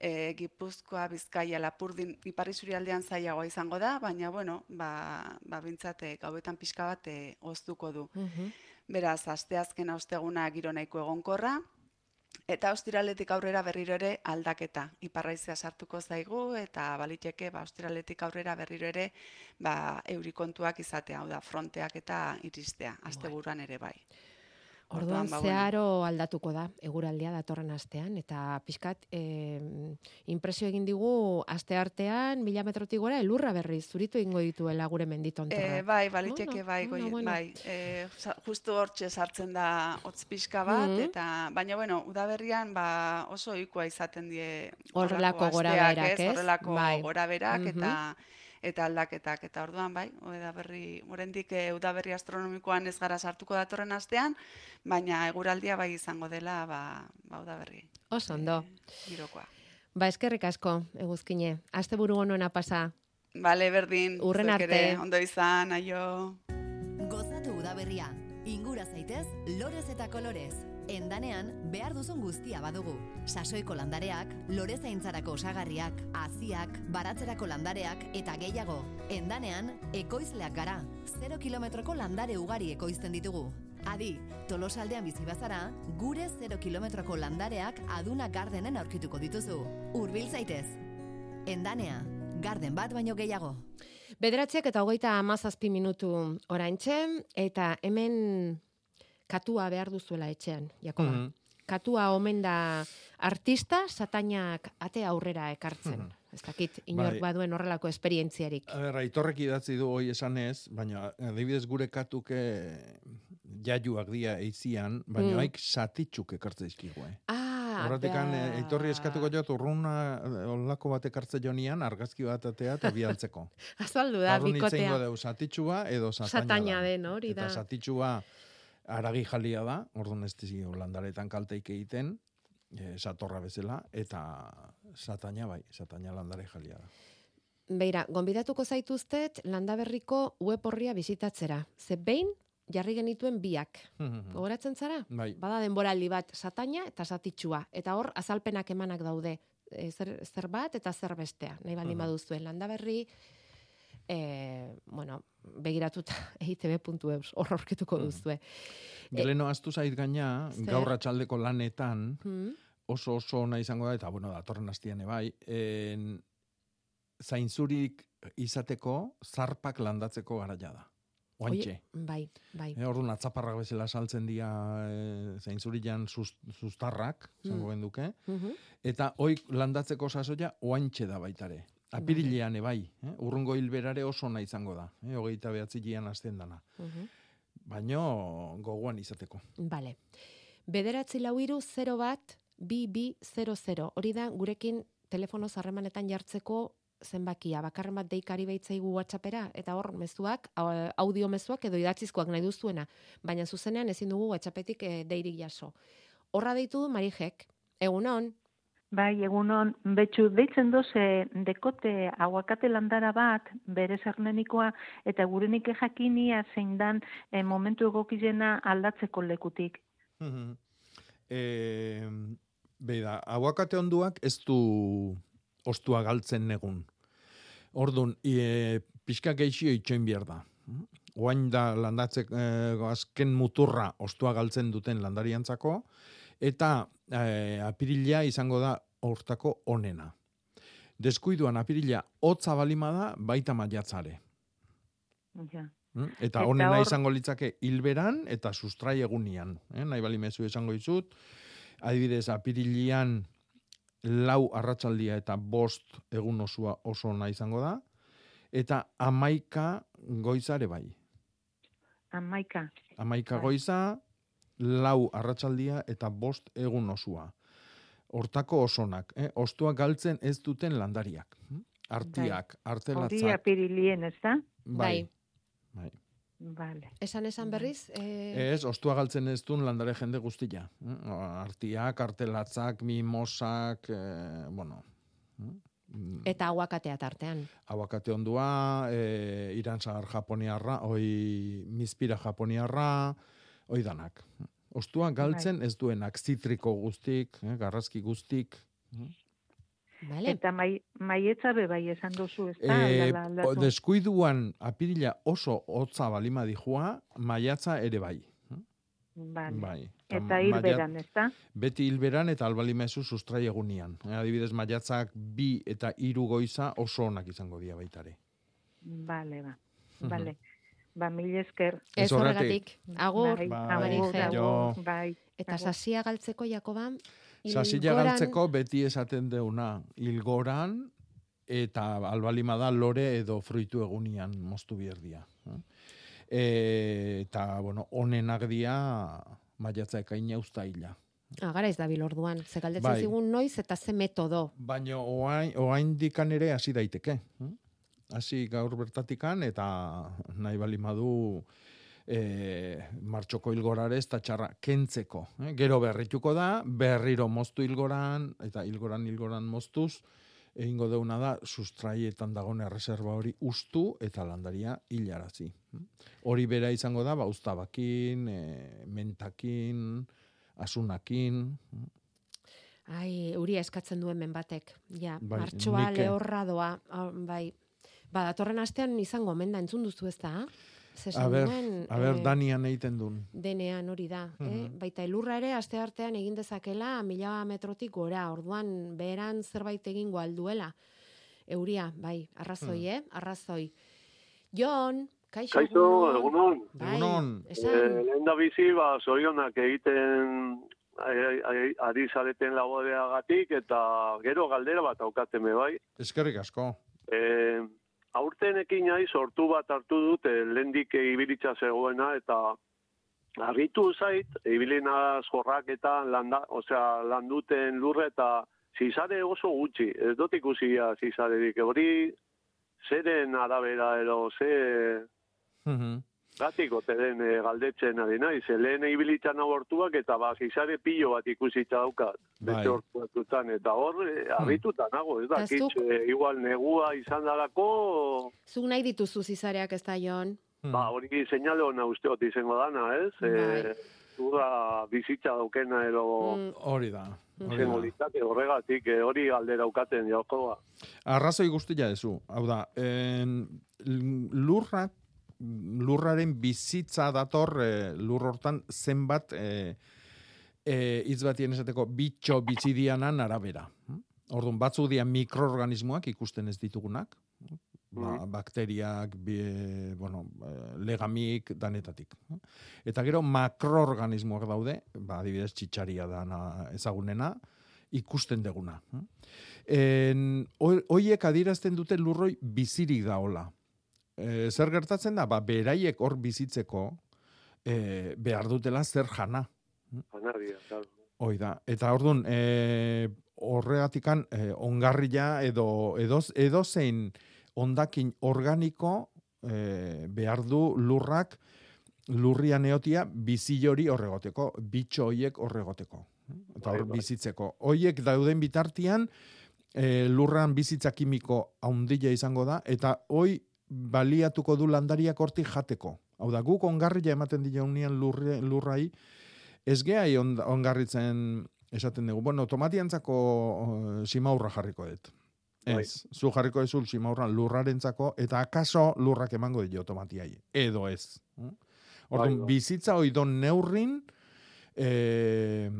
[SPEAKER 18] E, Gipuzkoa, Bizkaia, Lapurdin, Ipar Isurialdean zailagoa izango da, baina bueno, ba, ba bintzat, e, gauetan pixka bat e, oztuko du.
[SPEAKER 3] Mhm.
[SPEAKER 18] Beraz, asteazkena osteguna giro nahiko egonkorra, Eta ostiraletik aurrera berriro ere aldaketa. Iparraizea sartuko zaigu eta baliteke ba ostiraletik aurrera berriro ere ba eurikontuak izatea, hau da fronteak eta iristea asteburuan ere bai.
[SPEAKER 3] Orduan,
[SPEAKER 18] ba, bueno.
[SPEAKER 3] zeharo aldatuko da, eguraldia datorren astean, eta pixkat, e, impresio egin digu, aste artean, mila metrotik gora, elurra berriz, zuritu egingo dituela gure menditontorra.
[SPEAKER 18] E, bai, baliteke bai,
[SPEAKER 3] Bueno,
[SPEAKER 18] goi,
[SPEAKER 3] bueno.
[SPEAKER 18] bai. E, justu hortxe sartzen da hotz pixka bat,
[SPEAKER 3] Mhm.
[SPEAKER 18] eta baina bueno, udaberrian ba, oso ohikoa izaten die
[SPEAKER 3] Horrelako
[SPEAKER 18] asteak,
[SPEAKER 3] gorabeherak,
[SPEAKER 18] ez? Horrelako
[SPEAKER 3] Bai.
[SPEAKER 18] goraberak
[SPEAKER 3] Mhm.
[SPEAKER 18] eta eta aldaketak eta orduan bai, udaberri, oraindik e, udaberri astronomikoan ez gara sartuko datorren astean, baina eguraldia bai izango dela ba, ba udaberri
[SPEAKER 3] Oso ondo.
[SPEAKER 18] girokoa.
[SPEAKER 3] Ba, eskerrik asko, eguzkine. Asteburu onona pasa.
[SPEAKER 18] Bale, berdin.
[SPEAKER 3] Urren arte.
[SPEAKER 18] Ondo izan, aio.
[SPEAKER 1] Gozatu udaberria, ingura zaitez, lorez eta kolorez. Endanean, behar duzun guztia badugu. Sasoiko landareak, lore zaintzarako osagarriak, haziak, baratzerako landareak eta gehiago. Endanean, ekoizleak gara. 0 kilometroko landare ugari ekoizten ditugu. Adi, tolosaldean bizi bazara, gure 0 kilometroko landareak aduna gardenen aurkituko dituzu. Urbil zaitez. Endanea, garden bat baino gehiago.
[SPEAKER 3] Bederatziak eta hogeita amazazpi minutu oraintxe, eta hemen katua behar duzuela etxean, Jakoba.
[SPEAKER 16] Mhm.
[SPEAKER 3] Katua omen da artista, satainak ate aurrera ekartzen.
[SPEAKER 16] Mhm.
[SPEAKER 3] Ez dakit, inork
[SPEAKER 16] Bai.
[SPEAKER 3] baduen horrelako esperientziarik.
[SPEAKER 16] A ber, aitorrek idatzi du hoi esanez, baina adibidez gure katuke jaiuak dia eizian, baina
[SPEAKER 3] Mm.
[SPEAKER 16] haik satitxuk ekartze dizkigu, eh?
[SPEAKER 3] Ah,
[SPEAKER 16] Horratikan,
[SPEAKER 3] ba.
[SPEAKER 16] eh, aitorri eskatuko jot, urruna eh, olako bat ekartze jonian, argazki bat atea eta bialtzeko. [laughs]
[SPEAKER 3] Azaldu da,
[SPEAKER 16] hitz
[SPEAKER 3] bikotea.
[SPEAKER 16] egingo deu satitxua edo sataina
[SPEAKER 3] Sataina
[SPEAKER 16] da.
[SPEAKER 3] den, hori da.
[SPEAKER 16] Eta satitxua aragi jalia da, orduan ez dizi landaretan kalteik egiten, e, satorra bezala, eta sataina bai, sataina landare jalia da.
[SPEAKER 3] Beira, gonbidatuko zaituztet landaberriko web horria bizitatzera. Ze behin jarri genituen biak. Gogoratzen zara?
[SPEAKER 16] Bai.
[SPEAKER 3] Bada denboraldi bat sataina eta satitxua. Eta hor azalpenak emanak daude. E, zer, zer bat eta zer bestea. Nahi baldin
[SPEAKER 16] Mhm.
[SPEAKER 3] baduzuen landaberri, e, bueno, begiratuta [laughs] eitb.eus hor aurkituko duzue.
[SPEAKER 16] Geleno astu zait gaina,
[SPEAKER 3] Zer?
[SPEAKER 16] gaur atxaldeko lanetan,
[SPEAKER 3] Hmm?
[SPEAKER 16] oso oso ona izango da, eta bueno, datorren astian bai, en, zainzurik izateko, zarpak landatzeko garaia da. Oantxe.
[SPEAKER 3] Oie, bai, bai.
[SPEAKER 16] E, orduan atzaparrak bezala saltzen dira e, zainzurian sus, sustarrak, zango
[SPEAKER 3] Mm.
[SPEAKER 16] genduke,
[SPEAKER 3] Mhm.
[SPEAKER 16] eta oik landatzeko sasoia oantxe da baitare. Apirilean ebai, eh? urrungo hilberare oso ona izango da, eh? hogeita behatzi gian azten dana.
[SPEAKER 3] Mhm.
[SPEAKER 16] Baino gogoan izateko.
[SPEAKER 3] Bale. Bederatzi lau iru 0 bat, bi bi 00. Hori da gurekin telefono zarremanetan jartzeko zenbakia. Bakarren bat deikari beitzaigu WhatsAppera, eta hor mezuak, au- audio mezuak edo idatzizkoak nahi duzuena. Baina zuzenean ezin dugu WhatsAppetik eh, deirik jaso. Horra deitu du Marijek. Egunon,
[SPEAKER 19] Bai, egunon, betxu, deitzen doz, e, dekote aguakate landara bat, bere zernenikoa, eta gurenik jakinia zein dan e, momentu egokizena aldatzeko lekutik.
[SPEAKER 16] e, Beida, aguakate onduak ez du ostua galtzen negun. Orduan, e, pixka geixio itxoin behar da. Oain da landatzek e, azken muturra ostua galtzen duten landariantzako, eta e, apirila izango da hortako onena. Deskuiduan apirila hotza balima da, baita maiatzare.
[SPEAKER 19] Ja.
[SPEAKER 16] Mm? Eta honena izango litzake hilberan eta sustrai egunian. Eh? Nahi bali mezu esango dizut. Adibidez, apirilian lau arratsaldia eta bost egun osua oso ona izango da. Eta amaika goizare bai.
[SPEAKER 19] Amaika.
[SPEAKER 16] Amaika
[SPEAKER 19] Bai.
[SPEAKER 16] goiza, lau arratsaldia eta bost egun osua. Hortako osonak, eh? ostua galtzen ez duten landariak. hm? Artiak,
[SPEAKER 19] Hori
[SPEAKER 16] artelatzak.
[SPEAKER 19] apirilien, ez da?
[SPEAKER 16] Bai. Bai.
[SPEAKER 19] Vale.
[SPEAKER 3] esan esan berriz? Eh,
[SPEAKER 16] Ez, ostua galtzen ez duen landare jende guztia. Mm, Artiak, artelatzak, mimosak, eh, bueno, mm,
[SPEAKER 3] Eta aguakatea tartean.
[SPEAKER 16] aguakate ondua, e, irantzar japoniarra, oi mizpira japoniarra, oi danak. Ostua galtzen ez duenak, zitriko guztik, eh, garrazki guztik.
[SPEAKER 3] Vale.
[SPEAKER 19] Eta mai, maietza be bai esan duzu, ez da?
[SPEAKER 16] E,
[SPEAKER 19] Aldala aldatu.
[SPEAKER 16] deskuiduan apirila oso hotza balima dijua, maiatza ere bai.
[SPEAKER 19] Vale.
[SPEAKER 16] Bai.
[SPEAKER 19] Eta hilberan, ezta?
[SPEAKER 16] Beti hilberan eta albalimezu sustrai egunian. Eh, adibidez, maiatzak bi eta hiru goiza oso onak izango dira baitare.
[SPEAKER 19] Vale, ba. Vale. Ba, mil esker.
[SPEAKER 3] Ez horregatik. Agur,
[SPEAKER 19] Bai,
[SPEAKER 3] Marije.
[SPEAKER 16] jo.
[SPEAKER 19] Bai.
[SPEAKER 3] Eta sasia galtzeko, Jakoba? Hilgoran-
[SPEAKER 16] galtzeko beti esaten deuna, hilgoran eta albalima da lore edo fruitu egunian moztu bierdia. E, eta, bueno, onenak dia maiatza ekaina ustaila.
[SPEAKER 3] Agara ez dabil orduan, ze galdetzen
[SPEAKER 16] Bai.
[SPEAKER 3] zigun noiz eta ze metodo.
[SPEAKER 16] Baina oain, oaindikan ere hasi daiteke. Hasi gaur bertatikan eta nahi bali madu e, martxoko hilgorare ez txarra kentzeko. Eh? Gero berrituko da, berriro moztu hilgoran, eta hilgoran hilgoran moztuz, egingo deuna da, sustraietan dagoen erreserba hori ustu eta landaria hilarazi. Hori bera izango da, ba, ustabakin, e, mentakin, asunakin?
[SPEAKER 3] Ai, euria eskatzen duen men batek. Ja,
[SPEAKER 16] Bai,
[SPEAKER 3] martxoa lehorra doa. ah, bai. Ba, datorren astean izango omen da, entzun duzu ez da?
[SPEAKER 16] A
[SPEAKER 3] esan
[SPEAKER 16] ber,
[SPEAKER 3] nuen,
[SPEAKER 16] a ber,
[SPEAKER 3] eh,
[SPEAKER 16] Danian egiten duen.
[SPEAKER 3] denean hori da. eh?
[SPEAKER 16] Mhm.
[SPEAKER 3] Baita elurra ere aste artean egin dezakela mila metrotik gora. Orduan beheran zerbait egingo alduela. Euria, bai, arrazoi,
[SPEAKER 16] Hmm.
[SPEAKER 3] eh? Arrazoi. Jon, kaixo.
[SPEAKER 20] Kaixo, egunon.
[SPEAKER 3] Bai, esan.
[SPEAKER 20] Eh, lehen da bizi, ba, zorionak egiten ari zareten laboreagatik eta gero galdera bat aukateme bai.
[SPEAKER 16] Eskerrik asko.
[SPEAKER 20] E, aurtenekin nahi sortu bat hartu dut e, lehendik ibilitza zegoena eta argitu zait, ibilina jorrak eta landa, osea, landuten lurre eta zizare oso gutxi. Ez dut ikusi ja zizarerik. Hori zeren arabera edo ze gatik ote den e, galdetzen ari naiz. E, lehen ibilitzan abortuak eta ba, zizare pilo bat ikusita daukat.
[SPEAKER 16] Bai.
[SPEAKER 20] Beste hortu batutan. Eta hor, e, argituta nago, ez da,
[SPEAKER 3] zuk-
[SPEAKER 20] e, igual negua izan dalako,
[SPEAKER 3] Zuk nahi dituzu zizareak ez da, Jon?
[SPEAKER 20] ba, hori seinale hona usteot izango dana, ez?
[SPEAKER 3] Bai.
[SPEAKER 20] E, Zura bizitza daukena edo
[SPEAKER 3] Mm.
[SPEAKER 16] Hori da.
[SPEAKER 20] Litzake horregatik, e, hori galdera ukaten jakoa.
[SPEAKER 16] Arrazoi guztia dezu. Hau da, en, lurrak, lurraren bizitza dator e, lur hortan zenbat e, e, hitz batien esateko bitxo bizidianan arabera. Orduan, batzu dira mikroorganismoak ikusten ez ditugunak, ba, bakteriak, bi, bueno, legamik, danetatik. Eta gero makroorganismoak daude, ba, adibidez txitsaria da ezagunena, ikusten deguna. En, ho- hoiek adierazten dute lurroi bizirik daola. E, zer gertatzen da? Ba, beraiek hor bizitzeko e, behar dutela zer jana.
[SPEAKER 20] Janaria, claro.
[SPEAKER 16] Hoi da. Eta orduan, e, horregatikan e, ongarria edo edoz, edozein ondakin organiko e, behar du lurrak lurrian eotia bizi hori horregoteko, bitxo hoiek horregoteko. Eta hor bizitzeko. Hoiek dauden bitartian, e, lurran bizitza kimiko haundila izango da, eta hoi baliatuko du landariak hortik jateko. Hau da, guk ongarria ematen dira unian lurre, lurrai, ez geha on, ongarritzen esaten dugu. Bueno, tomatiantzako uh, simaurra jarriko dut. Ez, zu jarriko ezul simaurra lurrarentzako, eta akaso lurrak emango dio tomatiai. Edo ez. Mm? Orduan,
[SPEAKER 20] Bai, bai.
[SPEAKER 16] bizitza oidon neurrin, e,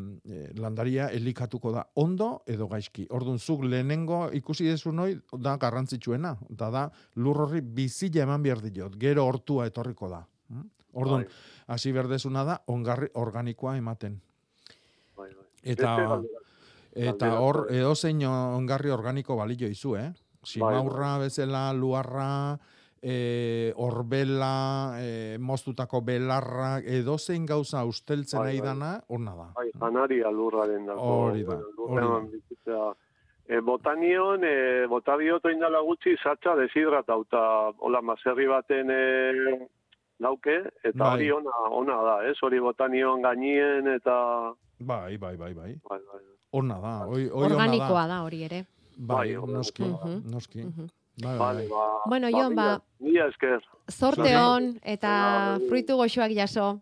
[SPEAKER 16] landaria elikatuko da ondo edo gaizki. Orduan, zuk lehenengo ikusi dezu noi, da garrantzitsuena. Da da, lur horri bizila eman behar diot, gero hortua etorriko da. Mm? Orduan,
[SPEAKER 20] Bai.
[SPEAKER 16] hasi berdezuna da, ongarri organikoa ematen.
[SPEAKER 20] Bai, bai.
[SPEAKER 16] Eta, eta hor,
[SPEAKER 20] bai.
[SPEAKER 16] edozein ongarri organiko balio izu, eh? Simaurra bezala, luarra, e, orbela, e, moztutako belarra, edozein gauza usteltzen
[SPEAKER 20] Bai,
[SPEAKER 16] nahi
[SPEAKER 20] bai.
[SPEAKER 16] dana, hona da.
[SPEAKER 20] Bai, janaria lurraren dago.
[SPEAKER 16] Hori da, hori
[SPEAKER 20] bizitza. E, botanion, e, botabiot oindala gutxi, satxa deshidratauta, hola, maserri baten e, dauke, eta
[SPEAKER 16] Bai.
[SPEAKER 20] hori ona, ona da, ez? Hori botanion gainien, eta...
[SPEAKER 16] Bai, bai, bai, bai.
[SPEAKER 20] Bai, bai.
[SPEAKER 16] Ona da, oi, oi ona
[SPEAKER 3] Organikoa
[SPEAKER 16] da.
[SPEAKER 3] da hori ere.
[SPEAKER 16] Bai,
[SPEAKER 20] Bai,
[SPEAKER 16] noski,
[SPEAKER 3] Mhm.
[SPEAKER 16] noski.
[SPEAKER 3] Mhm.
[SPEAKER 16] Bai, bai,
[SPEAKER 20] Vale,
[SPEAKER 16] bai.
[SPEAKER 20] ba,
[SPEAKER 3] Bueno,
[SPEAKER 20] ba,
[SPEAKER 3] Jon, ba-
[SPEAKER 20] mila- esker.
[SPEAKER 3] Zorte hon eta
[SPEAKER 20] Bai.
[SPEAKER 3] fruitu goxoak jaso.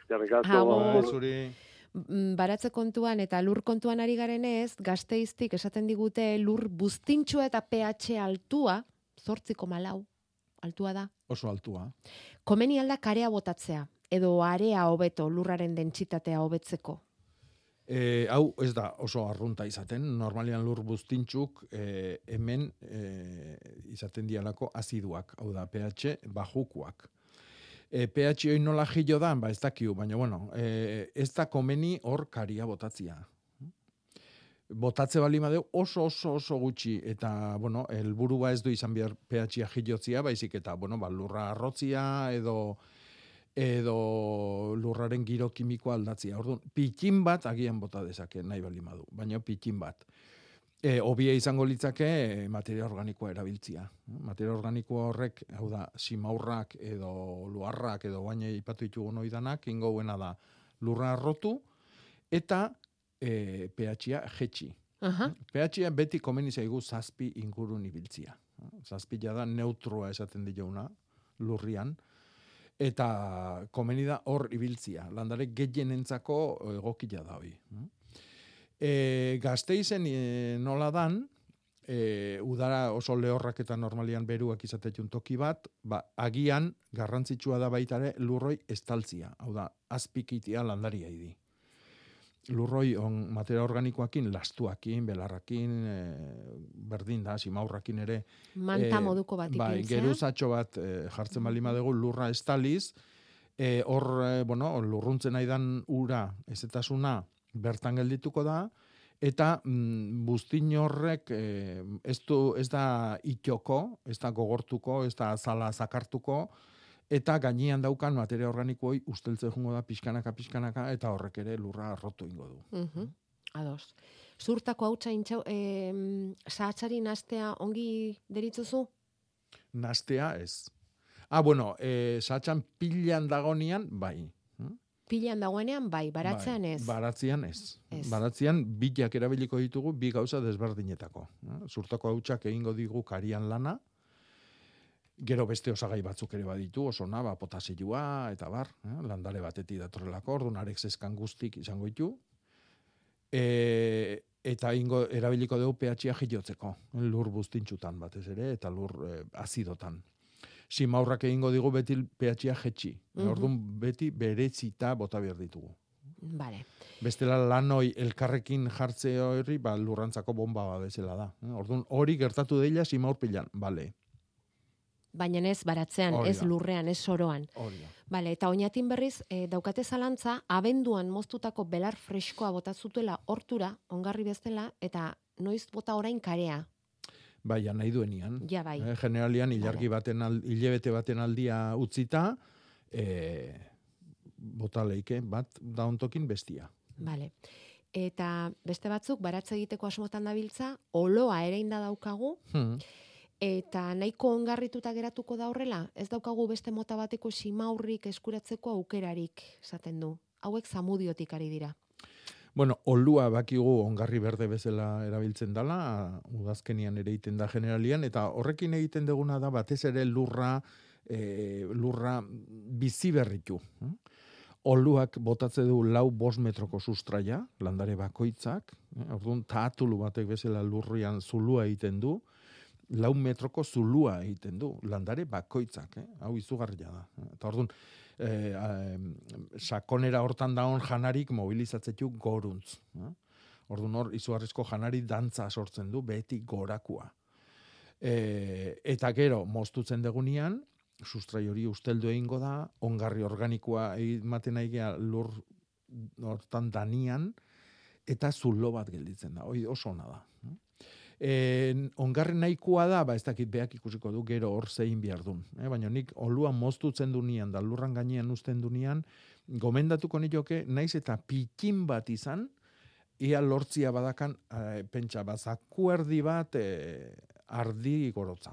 [SPEAKER 20] Eskerrik asko.
[SPEAKER 3] Agur.
[SPEAKER 16] Bai, zuri.
[SPEAKER 3] Mm, baratze kontuan eta lur kontuan ari garenez, gazteiztik esaten digute lur buztintxua eta pH altua, zortziko malau, altua da.
[SPEAKER 16] Oso altua.
[SPEAKER 3] Komeni alda karea botatzea. edo area hobeto lurraren dentsitatea hobetzeko?
[SPEAKER 16] E, hau ez da oso arrunta izaten, normalian lur buztintxuk e, hemen e, izaten dialako aziduak, hau da pH bajukuak. E, pH hori nola jillo da, ba ez dakiu, baina bueno, e, ez da komeni hor karia botatzia. Botatze bali madeu oso oso oso gutxi eta bueno, helburua ez du izan behar pH-a jilotzia, baizik eta bueno, ba, lurra arrotzia edo edo lurraren giro kimikoa aldatzia. Orduan, pitin bat agian bota dezake nahi bali madu, baina pitin bat. E, obia izango litzake e, materia organikoa erabiltzia. Materia organikoa horrek, hau da, simaurrak edo luarrak edo baina ipatu ditugu noidanak, ingo buena da lurra arrotu eta e, pH-a jetxi.
[SPEAKER 3] Aha.
[SPEAKER 16] pH-a beti komeni zaigu zazpi ingurun ibiltzia. Zazpi da neutroa esaten diona lurrian eta komeni da hor ibiltzia. Landare gehienentzako egokia da hoi. E, gazteizen e, nola dan, e, udara oso lehorrak eta normalian beruak izatetun toki bat, ba, agian garrantzitsua da baitare lurroi estaltzia. Hau da, azpikitia landaria idi. Lurroi on materia organikoakin, lastuakin, belarrakin, e, berdin da, simaurrakin ere.
[SPEAKER 3] Manta
[SPEAKER 16] e,
[SPEAKER 3] moduko bat
[SPEAKER 16] bai, geruzatxo bat e, jartzen bali madegu lurra estaliz, e, hor, e, bueno, lurruntzen aidan ura, ezetasuna, bertan geldituko da, eta mm, buztin horrek e, ez, du, ez da itxoko, ez da gogortuko, ez da azala zakartuko, eta gainean daukan materia organikooi usteltze jungo da pixkanaka, pixkanaka, eta horrek ere lurra arrotu ingo du.
[SPEAKER 3] Mhm. Ados. Zurtako hau txaintxau, e, sahatzari nastea ongi deritzuzu?
[SPEAKER 16] Nastea ez. Ah, bueno, e, satxan pilan dagonian, bai.
[SPEAKER 3] Pilan dagoenean, bai, baratzean
[SPEAKER 16] Bai,
[SPEAKER 3] ez.
[SPEAKER 16] Baratzean ez.
[SPEAKER 3] Ez.
[SPEAKER 16] Baratzean bilak erabiliko ditugu bi gauza desberdinetako. eh? Zurtako hautsak egingo digu karian lana, gero beste osagai batzuk ere baditu, oso ba, potasioa eta bar, eh? landare batetik datorrelako, orduan arek zeskan guztik izango ditu. E, eta ingo erabiliko dugu pH-a jilotzeko, lur buztintxutan batez ere, eta lur eh, azidotan. Simaurrak egingo digu beti pH-a jetxi.
[SPEAKER 3] Mhm.
[SPEAKER 16] Orduan beti beretzita bota behar ditugu.
[SPEAKER 3] Vale.
[SPEAKER 16] Bestela lanoi elkarrekin jartze hori, ba, lurrantzako bomba bat bezala da. Eh, Orduan, hori gertatu deila simaur pilan, bale.
[SPEAKER 3] Baina ez baratzean,
[SPEAKER 16] Hori
[SPEAKER 3] ez lurrean, ez soroan. Bale, eta oinatin berriz, e, daukate zalantza, abenduan moztutako belar freskoa bota zutela hortura, ongarri bezala, eta noiz bota orain karea.
[SPEAKER 16] Bai, nahi duenian.
[SPEAKER 3] Ja, bai.
[SPEAKER 16] Eh, generalian, ilargi baten, al, hilebete baten aldia utzita, e, bota leike, bat dauntokin bestia.
[SPEAKER 3] Bale. Eta beste batzuk, baratze egiteko asmotan dabiltza, oloa ere inda daukagu,
[SPEAKER 16] Hmm.
[SPEAKER 3] Eta nahiko ongarrituta geratuko da horrela, ez daukagu beste mota bateko simaurrik eskuratzeko aukerarik, esaten du. Hauek zamudiotik ari dira.
[SPEAKER 16] Bueno, olua bakigu ongarri berde bezala erabiltzen dala, udazkenian ere egiten da generalian, eta horrekin egiten duguna da batez ere lurra, e, lurra bizi berritu. Oluak botatze du lau bos metroko sustraia, landare bakoitzak, eh? orduan taatulu batek bezala lurrian zulua egiten du, lau metroko zulua egiten du, landare bakoitzak, eh? hau izugarria da. Eta orduan, eh, eh, sakonera hortan daun janarik mobilizatzetu goruntz. Eh? Orduan hor, izugarrizko janari dantza sortzen du, beti gorakua. E, eta gero, moztutzen degunian, sustrai hori usteldu egingo da, ongarri organikoa ematen nahi gea lur hortan danian, eta zulo bat gelditzen da, hori oso ona da. E, ongarri nahikoa da, ba ez dakit beak ikusiko du gero hor zein behar dun. Eh? Baina nik olua moztutzen du nian, da lurran gainean uzten du nian, gomendatuko nioke, naiz eta pikin bat izan, ia lortzia badakan, e, pentsa, bazaku erdi bat e, ardi gorotza.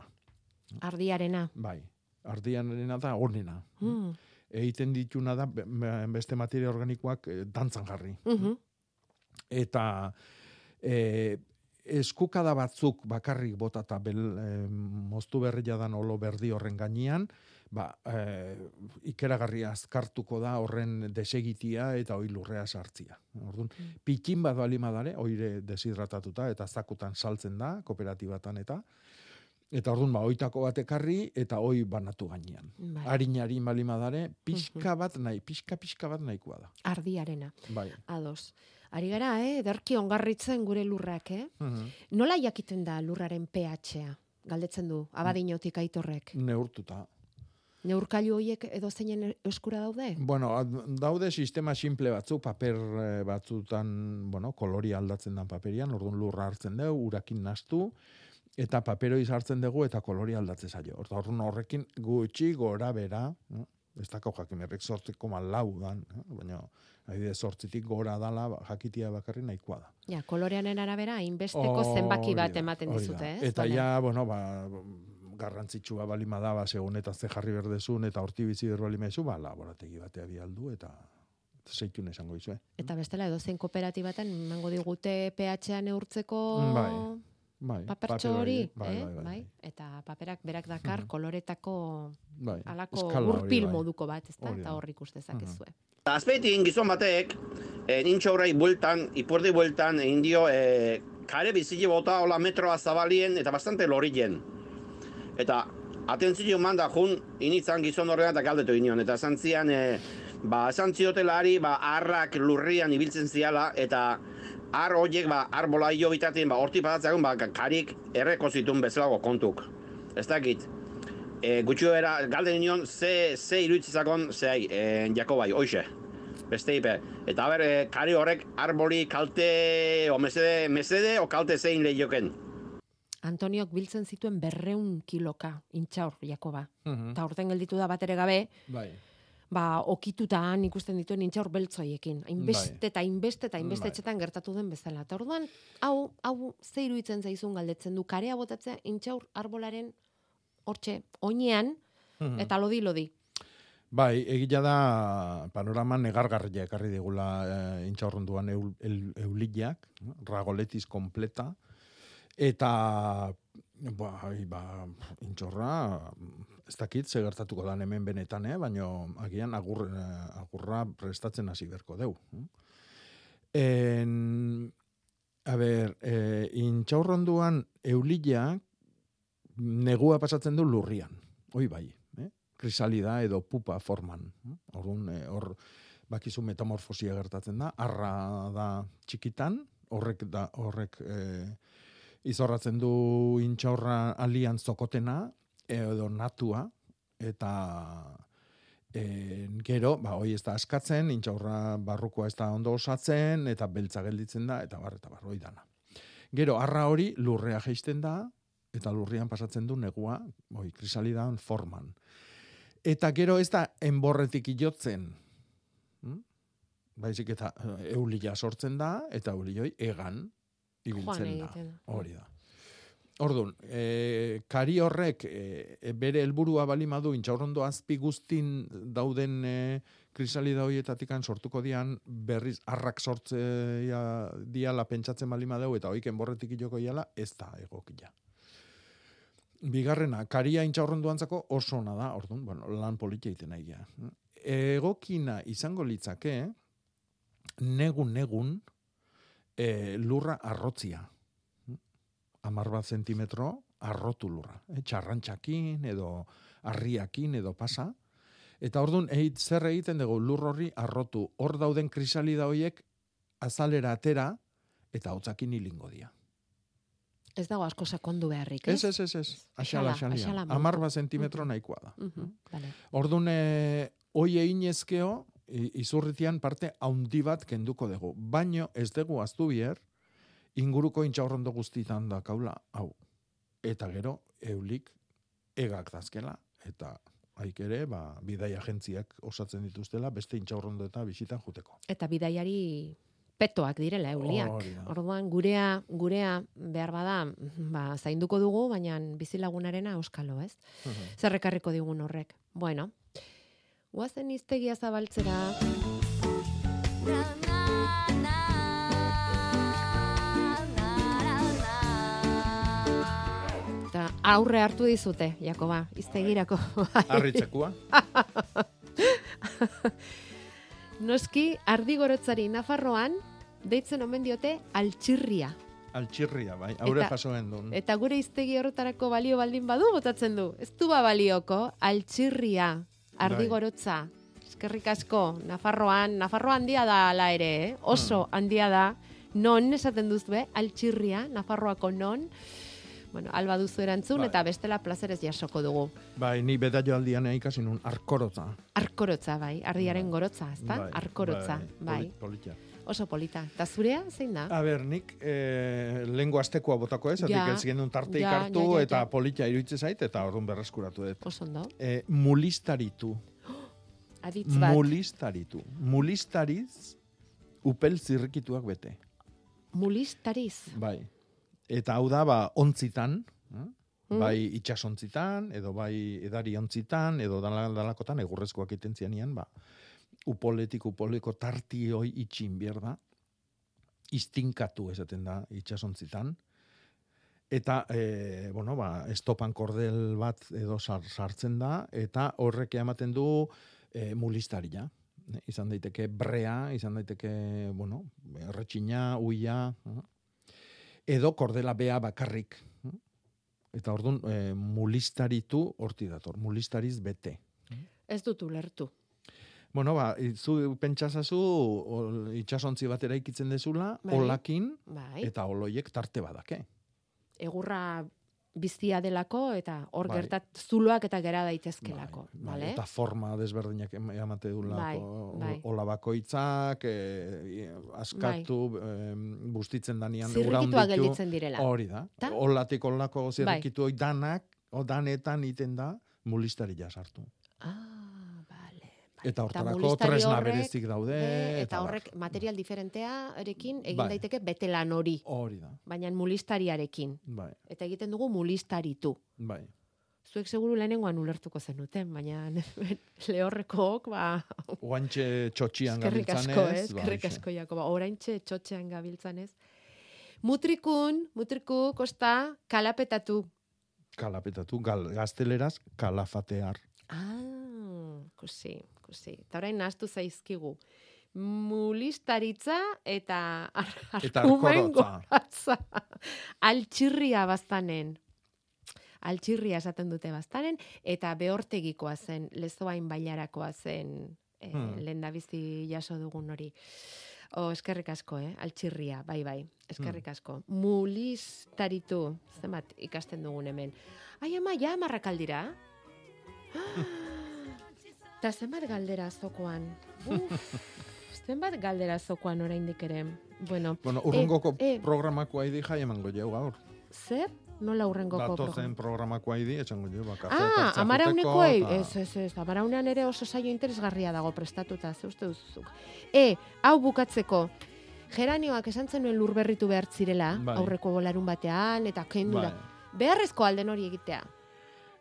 [SPEAKER 3] Ardiarena.
[SPEAKER 16] Bai, ardianena da onena.
[SPEAKER 3] Hmm.
[SPEAKER 16] Egiten dituna da be- be- beste materia organikoak e, dantzan jarri.
[SPEAKER 3] Mhm.
[SPEAKER 16] Eta e, eskukada batzuk bakarrik bota eta bel, e, moztu berria dan olo berdi horren gainean, ba, e, ikeragarria azkartuko da horren desegitia eta hoi lurrea sartzia. Orduan, pikin bat bali madare, oire deshidratatuta eta zakutan saltzen da, kooperatibatan eta, Eta orduan, ba, oitako bat ekarri, eta oi banatu gainean.
[SPEAKER 3] Bai.
[SPEAKER 16] Harinari balimadare, pixka bat nahi, pixka, pixka bat nahikoa da.
[SPEAKER 3] Ardiarena.
[SPEAKER 16] Bai.
[SPEAKER 3] Ados. Ari gara, eh, ederki ongarritzen gure lurrak, eh?
[SPEAKER 16] Mhm.
[SPEAKER 3] Nola jakiten da lurraren pH-a? Galdetzen du, abadinotik aitorrek.
[SPEAKER 16] Neurtuta.
[SPEAKER 3] Neurkailu horiek edo zeinen eskura daude?
[SPEAKER 16] Bueno, daude sistema simple batzu, paper eh, batzutan, bueno, kolori aldatzen dan paperian, orduan lurra hartzen dugu, urakin nastu, eta paperoi sartzen dugu eta kolori aldatzen zaio. Orta orduan horrekin gutxi gora bera, no? Ez dako jakin errek sortzeko lau dan, eh? baina adibidez sortzitik gora dala ba, jakitia bakarri nahikoa da.
[SPEAKER 3] Ja, kolorearen arabera, hainbesteko zenbaki bat ematen dizute, eh?
[SPEAKER 16] Eta ja, bueno, ba, garrantzitsua balima da, ba, segun eta ze jarri berdezun, eta horti bizi berbali mezu, ba, laborategi batea bialdu, eta zeitun esango izue.
[SPEAKER 3] Eta bestela, edo zein kooperatibatan, emango digute pH-a neurtzeko
[SPEAKER 16] Bai, bai,
[SPEAKER 3] papertxo
[SPEAKER 16] paper
[SPEAKER 3] hori,
[SPEAKER 16] bai,
[SPEAKER 3] eh?
[SPEAKER 16] bai, bai,
[SPEAKER 3] Eta paperak berak dakar koloretako
[SPEAKER 16] Bai,
[SPEAKER 3] alako gurpil
[SPEAKER 16] bai.
[SPEAKER 3] moduko bat, ezta?
[SPEAKER 16] Hori
[SPEAKER 3] Eta hor ikus dezakezue.
[SPEAKER 21] Azpeitin gizon batek, e, nintxaurai bueltan, ipurdi bueltan, egin dio, e, kare bizile bota hola metroa zabalien eta bastante lorien. Eta atentzio manda jun, initzan gizon horrean eta galdetu inion. Eta esan zian, e, ba, esan ziotelari, ba, arrak lurrian ibiltzen ziala, eta ar horiek, ba, arbola hio bitatzen, ba, horti patatzeagun, ba, karik erreko zitun bezalago kontuk. Ez dakit. E, gutxio era, galde nion, ze, ze iruditzizakon, zehai, e, Jakobai, hoxe. Beste ipe. Eta ber, e, kari horrek arboli kalte, o mesede, mesede, o kalte zein lehioken.
[SPEAKER 3] Antoniok biltzen zituen berreun kiloka, intxaur, Jakoba.
[SPEAKER 16] Mhm.
[SPEAKER 3] Eta urten gelditu da bat ere gabe,
[SPEAKER 16] Bai.
[SPEAKER 3] Ba, okituta han ikusten dituen intxaur beltzoiekin. Hainbeste
[SPEAKER 16] Bai.
[SPEAKER 3] eta hainbeste eta hainbeste
[SPEAKER 16] Bai.
[SPEAKER 3] etxetan gertatu den bezala. Eta orduan, hau, hau ze iruditzen zaizun galdetzen du, karea botatzea intxaur arbolaren hortxe, oinean,
[SPEAKER 16] Mhm.
[SPEAKER 3] eta lodi lodi.
[SPEAKER 16] Bai, egia da panorama negargarria ekarri digula e, intxaurrunduan eul, el, eulillak, ragoletiz kompleta, eta bai, ba, intxorra, ez dakit, ze gertatuko da hemen benetan, eh? baina agian agur, eh, agurra prestatzen hasi berko deu. En, a ber, e, intxaurronduan eulillak negua pasatzen du lurrian, hoi bai, eh? krisalida edo pupa forman. Orduan, eh, hor bakizu metamorfosia gertatzen da, arra da txikitan, horrek da horrek eh, izorratzen du intxaurra alian zokotena edo natua eta e, gero, ba, hoi ez da askatzen, intxaurra barrukoa ez da ondo osatzen, eta beltza gelditzen da, eta bar, eta bar, hoi dana. Gero, arra hori lurrea geisten da, eta lurrian pasatzen du negua, hoi, krisalidan forman. Eta gero ez da enborretik jotzen, hm? baizik eta eh, eulila sortzen da, eta euliloi egan ibiltzen da. Hori da. Orduan, e, kari horrek e, bere helburua balimadu intxaurrondo azpi guztin dauden e, krisalida horietatikan sortuko dian berriz arrak sortzea diala pentsatzen balimadeu eta hoik enborretik joko iala ez da egokia. Bigarrena, karia intxaurronduantzako oso ona da, orduan, bueno, lan politia egiten nahi. Egokina izango litzake, negun-negun e, lurra arrotzia. Amar bat zentimetro arrotu lurra. E, txarrantxakin edo arriakin edo pasa. Eta orduan, eit, zer egiten dugu lur horri arrotu. Hor dauden krisalida hoiek azalera atera eta hotzakin hilingo dia.
[SPEAKER 3] Ez dago asko sakondu beharrik, ez?
[SPEAKER 16] Ez, ez, ez. Axala,
[SPEAKER 3] Axala,
[SPEAKER 16] Amar bat zentimetro nahikoa da.
[SPEAKER 3] Vale.
[SPEAKER 16] Orduan, e, hoi egin ezkeo, izurritian parte haundi bat kenduko dugu. Baino ez dugu aztu bier, inguruko intxaurrondo guztitan da kaula, hau. Eta gero, eulik egak dazkela, eta haik ere, ba, bidai agentziak osatzen dituztela, beste intxaurrondo eta bisitan juteko.
[SPEAKER 3] Eta bidaiari petoak direla euliak.
[SPEAKER 16] Da.
[SPEAKER 3] Orduan gurea gurea behar bada, ba zainduko dugu, baina bizilagunarena euskalo, ez? Zer ekarriko digun horrek. Bueno, guazen iztegia zabaltzera. Eta aurre hartu dizute, Jakoba, iztegirako. bai. [laughs]
[SPEAKER 16] Arritzekua? [laughs]
[SPEAKER 3] Noski, ardigorotzari Nafarroan, deitzen omen diote altxirria.
[SPEAKER 16] Altxirria, bai, haure
[SPEAKER 3] Eta-
[SPEAKER 16] jaso gendun.
[SPEAKER 3] Eta gure iztegi horretarako balio baldin badu botatzen du. Ez du ba balioko, altxirria, ardigorotza. Eskerrik asko, Nafarroan, Nafarroa handia da ala ere, eh? oso handia da. Non esaten duzue, altxirria, Nafarroako non. Bueno, alba duzu erantzun
[SPEAKER 16] Bai.
[SPEAKER 3] eta bestela plazerez jasoko dugu.
[SPEAKER 16] Bai, ni bedaio aldian ikasi nun arkorotza.
[SPEAKER 3] Arkorotza, bai, ardiaren gorotza, ezta?
[SPEAKER 16] Bai,
[SPEAKER 3] Arkorotza, bai.
[SPEAKER 16] poli- polita.
[SPEAKER 3] Oso polita. Eta zurea, zein da?
[SPEAKER 16] A ber, nik eh, lengo astekoa botako ez,
[SPEAKER 3] Ja,
[SPEAKER 16] ez gendun tarte
[SPEAKER 3] ja,
[SPEAKER 16] ikartu
[SPEAKER 3] ja, ja,
[SPEAKER 16] eta polita iruitze zait, eta orduan berreskuratu dut.
[SPEAKER 3] Oso ondo.
[SPEAKER 16] Eh, mulistaritu. [gasps]
[SPEAKER 3] Aditz bat.
[SPEAKER 16] Mulistaritu. Mulistariz upel zirrikituak bete.
[SPEAKER 3] Mulistariz.
[SPEAKER 16] Bai. Eta hau da, ba, ontzitan, eh?
[SPEAKER 3] Mm.
[SPEAKER 16] bai itxasontzitan, edo bai edari ontzitan, edo dala- dalakotan, egurrezkoak iten zianian, ba, upoletik upoleko tarti hoi itxin behar da, iztinkatu esaten da itxasontzitan, eta, e, bueno, ba, estopan kordel bat edo sar, sartzen da, eta horrek ematen du e, mulistaria. Izan daiteke brea, izan daiteke, bueno, erretxina, uia? Edo kordela bea bakarrik. Eta orduan, e, mulistaritu horti dator, mulistariz bete.
[SPEAKER 3] Ez dut ulertu.
[SPEAKER 16] Bueno, ba, zu pentsazazu itxasontzi bat eraikitzen dezula,
[SPEAKER 3] Bai.
[SPEAKER 16] olakin,
[SPEAKER 3] Bai.
[SPEAKER 16] eta oloiek tarte badake.
[SPEAKER 3] Egurra biztia delako eta hor
[SPEAKER 16] Bai.
[SPEAKER 3] gertat zuloak eta gera daitezkelako,
[SPEAKER 16] Bai,
[SPEAKER 3] bale?
[SPEAKER 16] Eta forma desberdinak em- emate du
[SPEAKER 3] Bai, bai.
[SPEAKER 16] ola bakoitzak, e, askatu, em, bustitzen danian
[SPEAKER 3] Zirrikituak gelditzen direla.
[SPEAKER 16] Hori da.
[SPEAKER 3] Ta? Bai.
[SPEAKER 16] Olatik olako zirrikitu hoi danak, o danetan iten da, mulistari sartu.
[SPEAKER 3] Ah,
[SPEAKER 16] Eta hortarako tresna
[SPEAKER 3] horrek,
[SPEAKER 16] berezik daude.
[SPEAKER 3] be, eta horrek material diferentea erekin egin
[SPEAKER 16] Bai.
[SPEAKER 3] daiteke betelan hori.
[SPEAKER 16] Hori da.
[SPEAKER 3] Baina mulistariarekin.
[SPEAKER 16] Bai,
[SPEAKER 3] Eta egiten dugu mulistaritu.
[SPEAKER 16] bai.
[SPEAKER 3] Zuek seguru lehenengoan ulertuko zenuten, baina [laughs] lehorrekook, ba, [laughs]
[SPEAKER 16] Oantxe txotxian
[SPEAKER 3] eskerrik
[SPEAKER 16] gabiltzanez.
[SPEAKER 3] asko, ez?
[SPEAKER 16] ba,
[SPEAKER 3] Eskerrik asko, Jakoba. Oraintxe txotxean gabiltzanez. Mutrikun, mutriku, kosta, kalapetatu.
[SPEAKER 16] Kalapetatu, gal, gazteleraz, kalafatear.
[SPEAKER 3] Ah, kusi, kusi. Eta orain nahaztu zaizkigu. Mulistaritza eta ar
[SPEAKER 16] Eta
[SPEAKER 3] goratza. Altxirria baztanen. Altxirria esaten dute baztanen, eta behortegikoa zen, lezoain bailarakoa zen, eh,
[SPEAKER 16] Hmm.
[SPEAKER 3] lehendabizi jaso dugun hori. O, eskerrik asko, eh? Altxirria, bai, bai. Eskerrik
[SPEAKER 16] Hmm.
[SPEAKER 3] asko. Mulistaritu, zenbat ikasten dugun hemen. Ai, ama, ja, marrakaldira? [laughs] Eta zenbat galdera zokoan. Uf, [laughs] zenbat galdera zokoan oraindik ere. Bueno,
[SPEAKER 16] Bueno,
[SPEAKER 3] eh, eh,
[SPEAKER 16] programako aidi jai emango jau gaur.
[SPEAKER 3] zer? Nola urrengoko
[SPEAKER 16] Datozen programako aidi, etxango jau, ba, kafe
[SPEAKER 3] Ah,
[SPEAKER 16] tartzea
[SPEAKER 3] amaraunekoei,
[SPEAKER 16] joteko,
[SPEAKER 3] ez, ez, ez, amaraunean ere oso saio interesgarria dago prestatuta, ze uste duzuzuk. E, hau bukatzeko, geranioak esan zenuen lur berritu behar zirela,
[SPEAKER 16] Bai.
[SPEAKER 3] aurreko bolarun batean, eta kendura.
[SPEAKER 16] Bai.
[SPEAKER 3] Beharrezko alden hori egitea.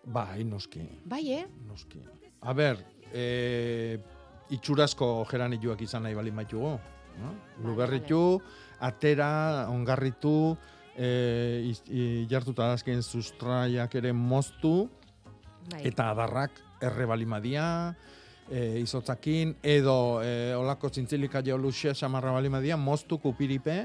[SPEAKER 16] Bai, noski,
[SPEAKER 3] Bai, eh?
[SPEAKER 16] noski. A ber, e, itxurazko geranioak izan nahi bali maitugu. No? Luberritu, atera, ongarritu, e, jartuta azken sustraiak ere moztu,
[SPEAKER 3] Bai.
[SPEAKER 16] eta adarrak erre balimadia, e, izotzakin, edo e, olako zintzilika geoluxia samarra balimadia, moztu kupiripe,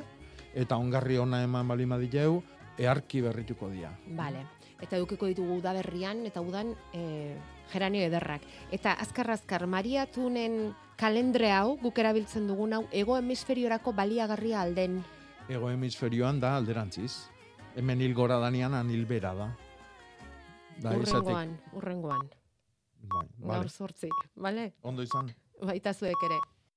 [SPEAKER 16] eta ongarri ona eman balimadileu, earki berrituko dia.
[SPEAKER 3] Bale. Eta edukiko ditugu udaberrian eta udan e, geranio ederrak. Eta azkar-azkar, mariatunen kalendre hau, guk erabiltzen dugun hau, ego hemisferiorako baliagarria alden.
[SPEAKER 16] Ego hemisferioan da alderantziz. Hemen hil gora danian, han hil bera da. Da,
[SPEAKER 3] urrengoan, urrengoan.
[SPEAKER 16] Bai,
[SPEAKER 3] Gaur
[SPEAKER 16] vale.
[SPEAKER 3] zortzi, bale?
[SPEAKER 16] Ondo izan.
[SPEAKER 3] Baita zuek ere.